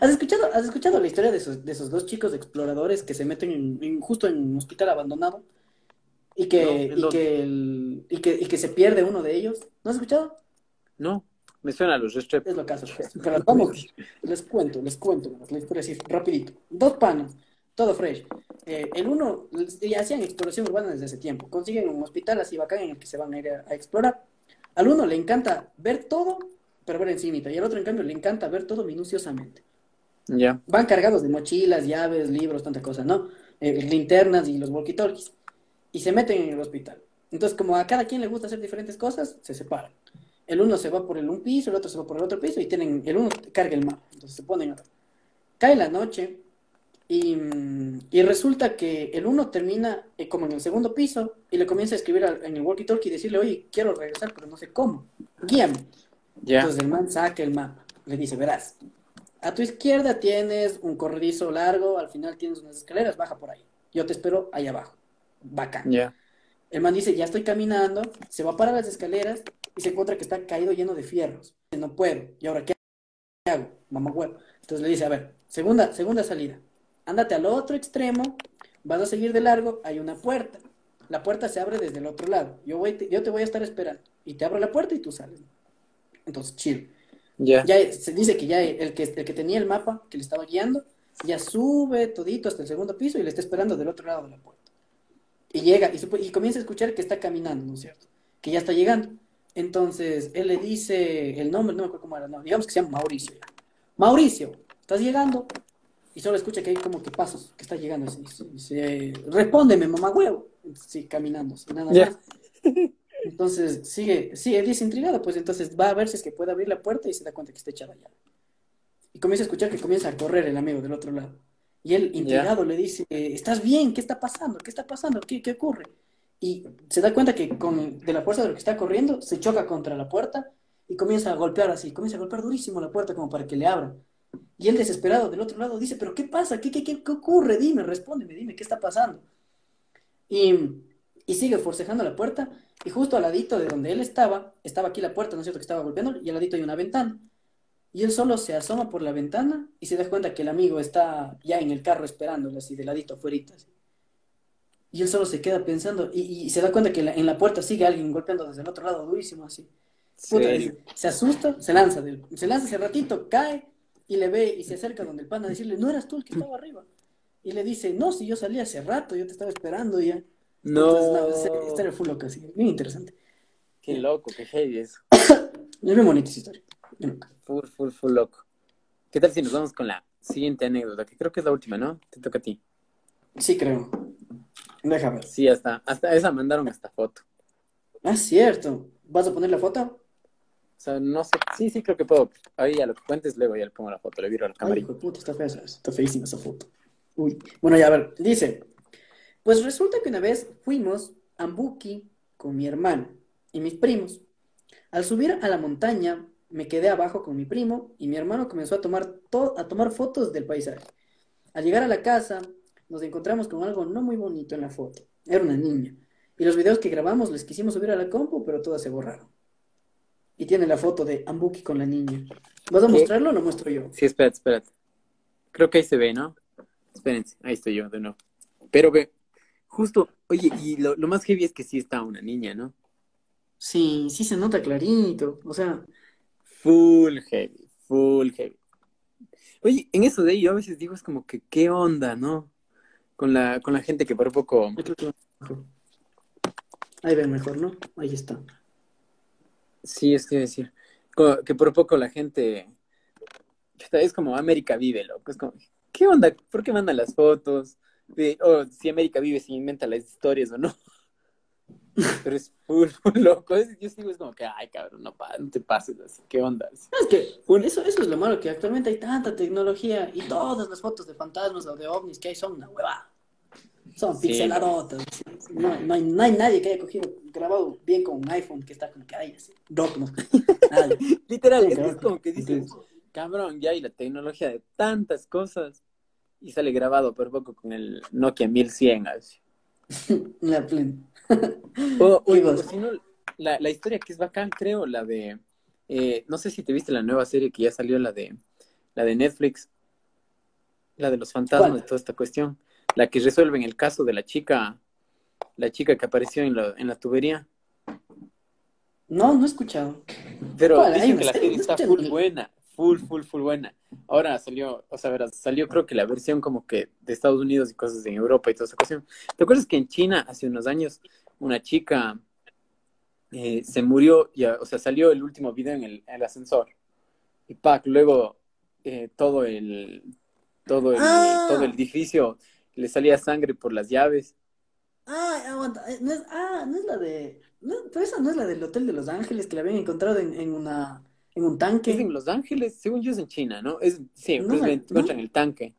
¿Has escuchado, has escuchado la historia de esos, de esos dos chicos exploradores que se meten en, en- justo en un hospital abandonado? Y que, No, ¿en y, que el- y, que, y que se pierde uno de ellos. ¿No has escuchado? No, me suena a los Restrepo. Es lo caso. pues. Pero vamos, les cuento, les cuento, la historia así, rapidito. Dos panas, todo fresh. Eh, el uno, ya hacían exploración urbana desde hace tiempo. Consiguen un hospital así bacán en el que se van a ir a, a explorar. Al uno le encanta ver todo, pero ver encimita. Y al otro, en cambio, le encanta ver todo minuciosamente. Ya. Van cargados de mochilas, llaves, libros, tanta cosa, ¿no? Eh, linternas y los walkie-talkies. Y se meten en el hospital. Entonces, como a cada quien le gusta hacer diferentes cosas, se separan. El uno se va por el un piso, el otro se va por el otro piso y tienen, el uno carga el mapa. Entonces se ponen a ver. Cae la noche y, y resulta que el uno termina eh, como en el segundo piso y le comienza a escribir al- en el walkie-talkie y decirle, oye, quiero regresar, pero no sé cómo. Guíame. Entonces el man saca el mapa, le dice, verás, a tu izquierda tienes un corredizo largo, al final tienes unas escaleras, baja por ahí. Yo te espero ahí abajo. Bacán. El man dice, ya estoy caminando, se va para las escaleras y se encuentra que está caído lleno de fierros. No puedo. ¿Y ahora qué hago? Mamá huevo. Entonces le dice, a ver, segunda, segunda salida. Ándate al otro extremo, vas a seguir de largo, hay una puerta. La puerta se abre desde el otro lado. Yo, voy, yo te voy a estar esperando. Y te abro la puerta y tú sales. Entonces, chill. Ya. Ya se dice que ya el que, el que tenía el mapa, que le estaba guiando, ya sube todito hasta el segundo piso y le está esperando del otro lado de la puerta. Y llega y, y comienza a escuchar que está caminando, ¿no es cierto? Que ya está llegando. Entonces, él le dice el nombre, no me acuerdo cómo era, no, digamos que se llama Mauricio. Mauricio, ¿estás llegando? Y solo escucha que hay como que pasos, que está llegando. Y dice, dice, respóndeme, mamá huevo. Sí, caminando, sin nada Ya. más. Entonces sigue, sigue, dice intrigado, pues entonces va a ver si es que puede abrir la puerta y se da cuenta que está echada llave. Y comienza a escuchar que comienza a correr el amigo del otro lado. Y él, intrigado, le dice, ¿estás bien? ¿Qué está pasando? ¿Qué está pasando? ¿Qué, qué ocurre? Y se da cuenta que con, de la fuerza de lo que está corriendo, se choca contra la puerta y comienza a golpear así, comienza a golpear durísimo la puerta como para que le abran. Y él desesperado del otro lado dice, ¿pero qué pasa? ¿Qué, qué, qué, qué ocurre? Dime, respóndeme, dime, ¿qué está pasando? Y, y sigue forcejando la puerta y justo al ladito de donde él estaba, estaba aquí la puerta, ¿no es cierto? Que estaba golpeando y al ladito hay una ventana. Y él solo se asoma por la ventana y se da cuenta que el amigo está ya en el carro esperándole así de ladito afuera. Y él solo se queda pensando y, y se da cuenta que la- en la puerta sigue alguien golpeando desde el otro lado durísimo así. Puta, Serio. se asusta, se lanza, se lanza ese ratito, cae y le ve y se acerca donde el pana a decirle, no eras tú el que estaba arriba. Y le dice, no, si yo salí hace rato, yo te estaba esperando ya. Entonces, No. esta historia fue loca, sí, bien interesante. Qué loco, qué heavy eso. Es bien bonita esa historia. Full, full, full loco. ¿Qué tal si nos vamos con la siguiente anécdota? Que creo que es la última, ¿no? Te toca a ti. Sí, creo. Deja ver. Sí, hasta, hasta esa mandaron hasta foto. Ah, cierto. ¿Vas a poner la foto? sea, no sé. Sí, sí, creo que puedo. Ahí a lo que cuentes, luego ya le pongo la foto, le viro a la Ay, cámara. hijo de puta, está fea está feísima esa foto. Uy, bueno, ya a ver, dice, pues resulta que una vez fuimos a Ambuki con mi hermano y mis primos. Al subir a la montaña, me quedé abajo con mi primo y mi hermano comenzó a tomar, to- a tomar fotos del paisaje. Al llegar a la casa, nos encontramos con algo no muy bonito en la foto. Era una niña. Y los videos que grabamos les quisimos subir a la compu, pero todas se borraron. Y tiene la foto de Ambuki con la niña. ¿Vas a ¿Qué? mostrarlo o lo muestro yo? Sí, espérate, espérate. Creo que ahí se ve, ¿no? Espérense, ahí estoy yo de nuevo. Pero ve, justo, oye, y lo, lo más heavy es que sí está una niña, ¿no? Sí, sí se nota clarito. O sea, Full heavy, full heavy. Oye, en eso de ahí yo a veces digo, es como que, ¿qué onda, no? Con la, con la gente que por poco, yo creo que va mejor. Ahí ven mejor, ¿no? Ahí está. sí, es que decir, que por poco la gente, es como América vive, loco, es como, ¿qué onda? ¿Por qué mandan las fotos? De, o si América vive, si inventa las historias o no. Pero es full, loco. Yo sigo, es como que, ay, cabrón, no, pa- no te pases así, ¿qué onda? Es que eso, eso es lo malo, que actualmente hay tanta tecnología y todas las fotos de fantasmas o de ovnis que hay son una hueva. Son Sí. pixeladotas. No, no, hay, no hay nadie que haya cogido, grabado bien con un iPhone que está como que hay así. Nadie. Literal, es, es como que- dices, cabrón, ya hay la tecnología de tantas cosas y sale grabado por poco con el Nokia 1100 así. La plena. O, o- ¿Qué o cosa? si no, la, la historia que es bacán, creo, la de, eh, no sé si te viste la nueva serie que ya salió, la de, la de Netflix, la de los fantasmas ¿Cuál? y toda esta cuestión, la que resuelven el caso de la chica, la chica que apareció en la, en la tubería. No, no he escuchado. Pero dicen que la serie, no está full buena, full, full, full buena. Ahora salió, o sea, verás, salió creo que la versión como que de Estados Unidos y cosas en Europa y toda esa cuestión. ¿Te acuerdas que en China hace unos años una chica eh, se murió, ya, o sea, salió el último video en el, el ascensor y pac, luego eh, todo el, todo el, Ah. todo el edificio le salía sangre por las llaves. Ah, aguanta. eh, No es, ah, no es la de. No, pero esa no es la del Hotel de Los Ángeles que la habían encontrado en, en una en un Es tanque. en Los Ángeles, según yo es en China, ¿no? Es, sí, No pues me- le encuentran el tanque.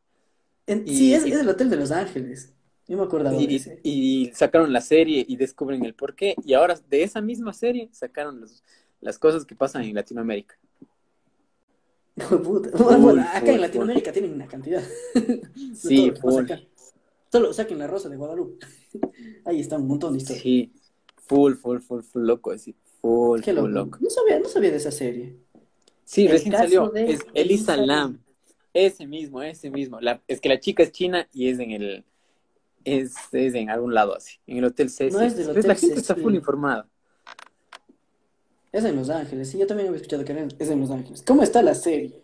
En- y- sí, es, y- es el Hotel de Los Ángeles. Yo me acordaba de Y, ese. y sacaron la serie y descubren el porqué. Y ahora de esa misma serie sacaron los- las cosas que pasan en Latinoamérica. Full, acá full, en Latinoamérica tienen una cantidad. Sí, full. Solo saquen la rosa de Guadalupe. Ahí está un montón de historias. Sí, full, full, full, full loco, así. Full, Qué full loco. loco. No sabía, no sabía de esa serie. Sí, recién salió. de Es Elisa Lam. Ese mismo, ese mismo. La, es que la chica es china y es en el. Es, es en algún lado así. En el Hotel Cecil. No es del. Hotel La gente está full informada. Es en Los Ángeles. Sí, yo también había escuchado que era- es en Los Ángeles. ¿Cómo está la serie?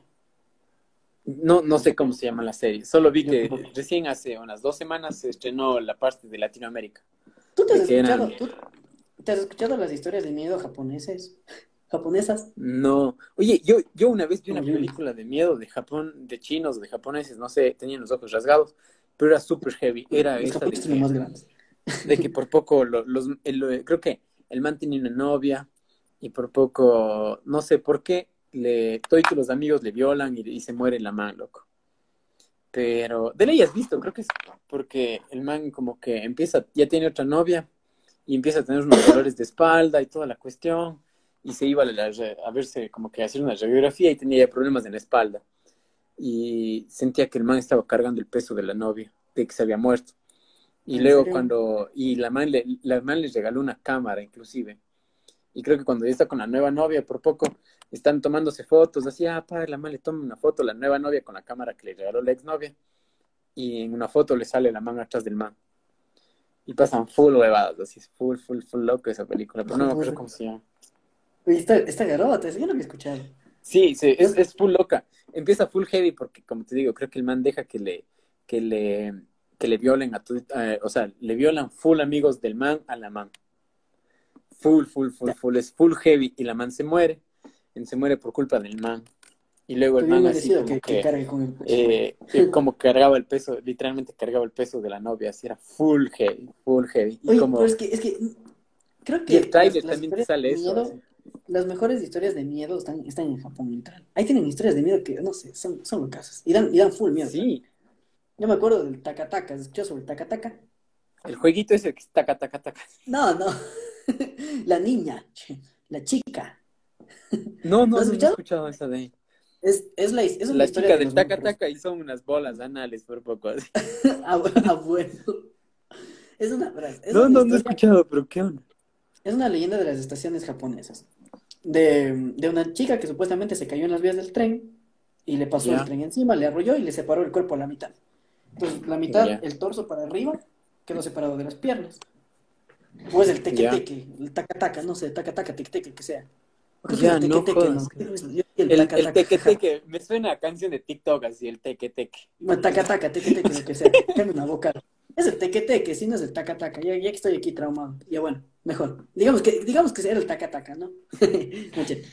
No, no sé cómo se llama la serie. Solo vi que recién hace unas dos semanas se estrenó la parte de Latinoamérica. ¿Tú te has ¿De qué eran? escuchado, tú te has escuchado las historias de miedo japoneses? ¿Japonesas? No. Oye, yo, yo una vez vi una película de miedo de Japón, de chinos, de japoneses, no sé, tenían los ojos rasgados, pero era súper heavy. Era Los de los más que, grandes. de que por poco, lo- los, el- creo que el man tenía una novia y por poco, no sé por qué, le, todos los amigos le violan y, y se muere la man, loco. Pero, de ley has visto, creo que es porque el man como que empieza, ya tiene otra novia y empieza a tener unos dolores de espalda y toda la cuestión y se iba a, la- a verse como que a hacer una radiografía y tenía ya problemas en la espalda y sentía que el man estaba cargando el peso de la novia, de que se había muerto. Y ¿En luego serio? cuando, y la man, le, la man les regaló una cámara inclusive. Y creo que cuando ya está con la nueva novia, por poco, están tomándose fotos, así, ah, pa, la man le toma una foto la nueva novia con la cámara que le regaló la exnovia. Y en una foto le sale la man atrás del man. Y pasan full huevadas, así, full, full, full loco esa película, pero no me acuerdo cómo se llama. Oye, está, está garota, yo no había escuchado. Sí, sí, es, es full loca. Empieza full heavy porque, como te digo, creo que el man deja que le, que le, que le violen a tu, eh, o sea, le violan full amigos del man a la man. Full, full, full, full, es full heavy y la man se muere. Se muere por culpa del man. Y luego el man así como que, que que, con el peso. eh, eh, como cargaba el peso, literalmente cargaba el peso de la novia, así era full heavy, full heavy. Y Oye, como, pero es que, es que creo que y el trailer las- las también te sale eso. miedo-. Las mejores historias de miedo están, están en Japón, literal. Ahí tienen historias de miedo que, no sé, son, son locasas. Y dan, y dan full miedo. Sí. Yo me acuerdo del Takataka, ¿has escuchado sobre el Takataka? El jueguito ese que es taca. No, no. La niña, la chica. No, no, ¿Lo has no he escuchado? esa de ahí. Es, es la, es una La historia chica de del taca y son unas bolas anales por poco así. Bu- bueno. Es una, es No, no, no he escuchado, pero ¿qué onda? Es una leyenda de las estaciones japonesas. De, de una chica que supuestamente se cayó en las vías del tren y le pasó el tren encima, le arrolló y le separó el cuerpo a la mitad. Entonces, la mitad, el torso para arriba, quedó separado de las piernas. O es el teque Ya. teque, el taca taca, no sé, taca taca, teque teque, que sea. Ya, el no teque no. El El, teque teque, me suena a canción de TikTok así, el teque teque. Bueno, taca taca, teque teque, lo que sea. Cambia una vocal. Es el teque teque, si no es el taca taca. Ya, ya que estoy aquí traumado. Ya bueno, mejor. Digamos que, digamos que era el taca taca, ¿no?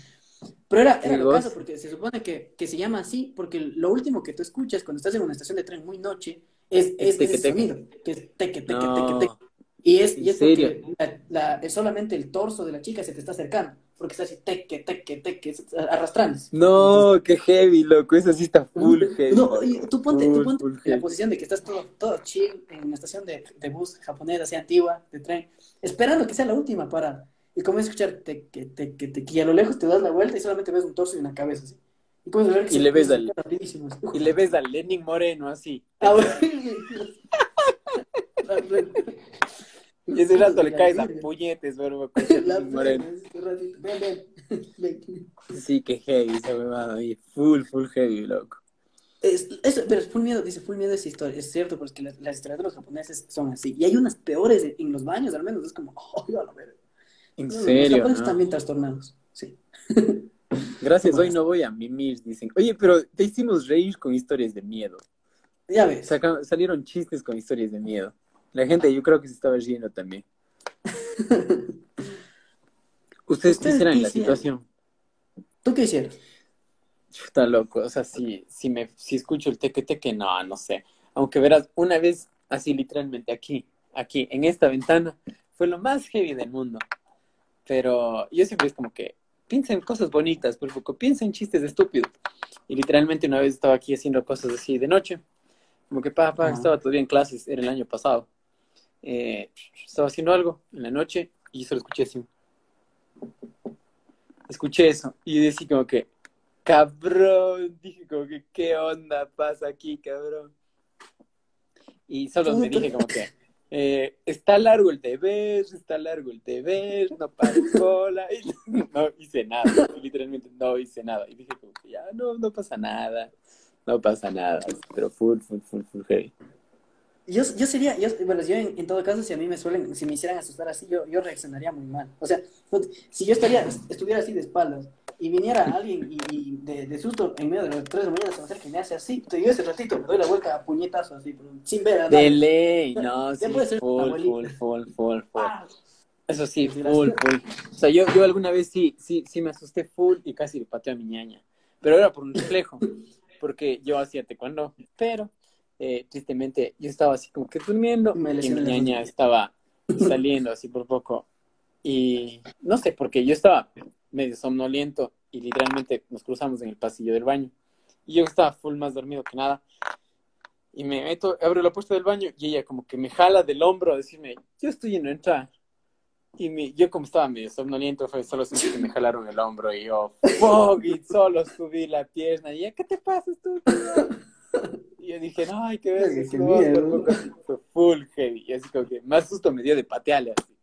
Pero era, era lo caso porque se supone que, que se llama así porque lo último que tú escuchas cuando estás en una estación de tren muy noche es, es, ese sonido, que es teque, teque, No. teque, teque. Y es, ¿En y es porque serio? la- la- es solamente el torso de la chica se te está acercando, porque está así teque, teque, teque, arrastrándose. No, qué heavy, loco, eso sí está full heavy. No, y tú ponte, tú ponte en la posición de que estás todo, todo chill en una estación de, de bus japonesa, así antigua, de tren, esperando que sea la última parada. Y comienzas a escuchar teque, teque, teque, y a lo lejos te das la vuelta y solamente ves un torso y una cabeza así. Y puedes ver que Y le ves al-. Y le ves a Lenin Moreno así. Ah. Y ese rato le caes a puñetes, este ratito. Ven, ven, ven. Sí, qué heavy esa huevada ahí. Full, full heavy, loco. Es, eso, pero full miedo, dice full miedo esa historia, es cierto, porque las, las historias de los japoneses son así. Y hay unas peores en, en los baños, al menos, es como, oh, a la verga. En Los serio, japoneses ¿no? también trastornados, sí. Gracias, hoy no voy a mimir, dicen. Oye, pero te hicimos reír con historias de miedo. Ya ves. Saca- salieron chistes con historias de miedo. La gente yo creo que se estaba riendo también. ¿Ustedes qué ¿Ustedes hicieran qué en la situación? ¿Tú qué hicieras? Está loco, o sea, si, si, me, si escucho el teque teque, no, no sé. Aunque verás, una vez, así literalmente aquí, aquí, en esta ventana, fue lo más heavy del mundo. Pero yo siempre es como que, piensa en cosas bonitas, por poco, piensa en chistes estúpidos. Y literalmente una vez estaba aquí haciendo cosas así de noche, como que, pa, pa, estaba todavía en clases, era el año pasado. Eh, estaba haciendo algo en la noche y solo escuché así. Escuché eso y decía como que, cabrón, dije como que, ¿qué onda pasa aquí, cabrón? Y solo me dije como que, eh, está largo el deber, está largo el deber, no paro cola. Y no hice nada, literalmente no hice nada. Y dije como que ya, no, no pasa nada, no pasa nada, pero full, full, full, full heavy. Yo, yo sería, yo, bueno, yo en, en todo caso, si a mí me suelen, si me hicieran asustar así, yo, yo reaccionaría muy mal. O sea, si yo estaría, estuviera así de espaldas y viniera alguien y, y de, de susto en medio de las 3 de la mañana se me acerca y me hace así, entonces yo ese ratito me doy la vuelta a puñetazo así, pero sin ver a De nadie. ley, no, sí, puede ser full, full, full, full, full. Ah, Eso sí, Sí, full, full. O sea, yo, yo alguna vez sí, sí, sí me asusté full y casi le pateo a mi ñaña. Pero era por un reflejo, porque yo hacía taekwondo. Pero, eh, tristemente, yo estaba así como que durmiendo Me y mi ñaña estaba saliendo así por poco. Y no sé, porque yo estaba medio somnoliento y literalmente nos cruzamos en el pasillo del baño. Y yo estaba full más dormido que nada. Y me meto, abro la puerta del baño y ella como que me jala del hombro a decirme, yo estoy en entrar. Y mi- yo como estaba medio somnoliento, fue solo sentí que me jalaron el hombro y yo, fuck, y solo subí la pierna. Y ella, ¿qué te pasa tú? Y yo dije, no, ay, qué Verga, ves, qué miedo. fue full heavy. Y así como que más susto me dio de patearle así.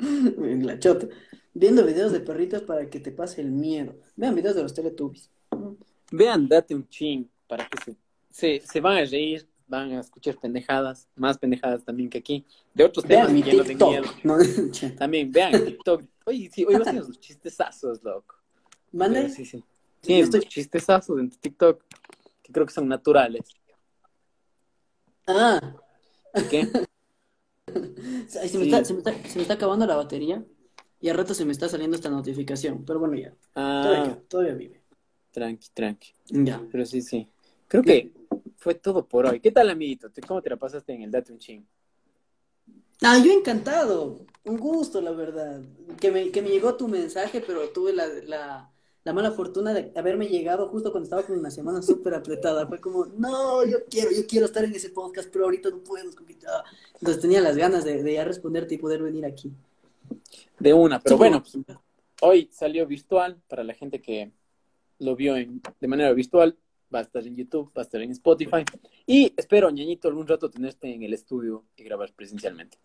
en la chota. Viendo videos de perritos para que te pase el miedo. Vean videos de los Teletubbies. Vean, date un ching para que se, se, se van a reír, van a escuchar pendejadas, más pendejadas también que aquí, de otros temas mi que no den miedo. También vean TikTok. Oye, sí, hoy vas a hacer unos chistezazos, loco. Mande. Sí, sí. Sí, Estoy- chistezazos en tu TikTok que creo que son naturales. Ah, ¿Qué? Se, me Sí. está, se, me está, se me está acabando la batería y al rato se me está saliendo esta notificación. Pero bueno, ya. Todavía, Ah, queda, todavía vive. tranqui, tranqui. Ya. Pero sí, sí. Creo que fue todo por hoy. ¿Qué tal, amiguito? ¿Te- ¿Cómo te la pasaste en el Date un Ching? Ah, yo encantado. Un gusto, la verdad. Que me, que me llegó tu mensaje, pero tuve la, la, la mala fortuna de haberme llegado justo cuando estaba con una semana súper apretada. Fue como, no, yo quiero, yo quiero estar en ese podcast, pero ahorita no puedo. ah". Entonces tenía las ganas de, de ya responderte y poder venir aquí. De una, pero Sí, bueno, pues, hoy salió virtual para la gente que lo vio en, de manera virtual. Va a estar en YouTube, va a estar en Spotify. Y espero, ñañito, algún rato tenerte en el estudio y grabar presencialmente.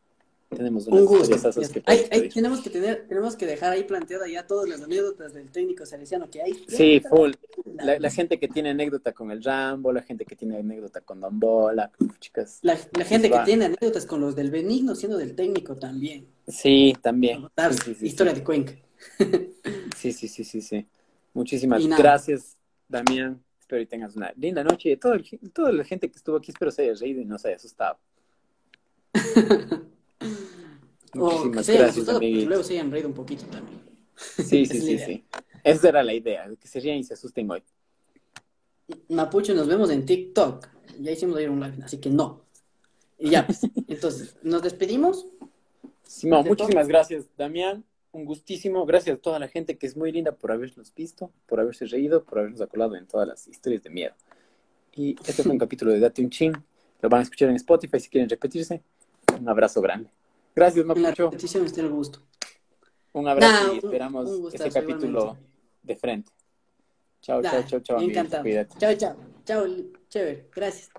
Tenemos unas Un gusto. que pedir. tenemos que tener, tenemos que dejar ahí planteada ya todas las anécdotas del técnico salesiano que hay. Sí, full. La, la gente que tiene anécdota con el Rambo, la gente que tiene anécdota con Don Bola, chicas. La, la gente que Va. tiene anécdotas con los del Benigno siendo del técnico también. Sí, también. Sí, sí, sí, historia de Cuenca. Sí, sí, sí, sí, sí. Muchísimas gracias, Damián. Espero que tengas una linda noche. Y toda, el- toda la gente que estuvo aquí, espero se haya reído y no se haya asustado. Muchísimas se hayan gracias, asustado, porque amiguito. luego se hayan reído un poquito también. Sí, sí, sí, sí. Esa era la idea, que se rían y se asusten hoy. Mapucho, nos vemos en TikTok. Ya hicimos ayer un live, así que no. Y ya, pues. Entonces, nos despedimos. Simón, muchísimas gracias, Damián. Un gustísimo. Gracias a toda la gente que es muy linda por habernos visto, por haberse reído, por habernos acordado en todas las historias de miedo. Y este fue un capítulo de Date un Chin. Lo van a escuchar en Spotify si quieren repetirse. Un abrazo grande. Gracias, la Mapucho. el gusto. Un abrazo Nah, y esperamos un gustazo, este capítulo igualmente. de frente. Chao, chao, chao, chao. Encantado. Cuídate. Chao, chao. Chao, chévere. Gracias.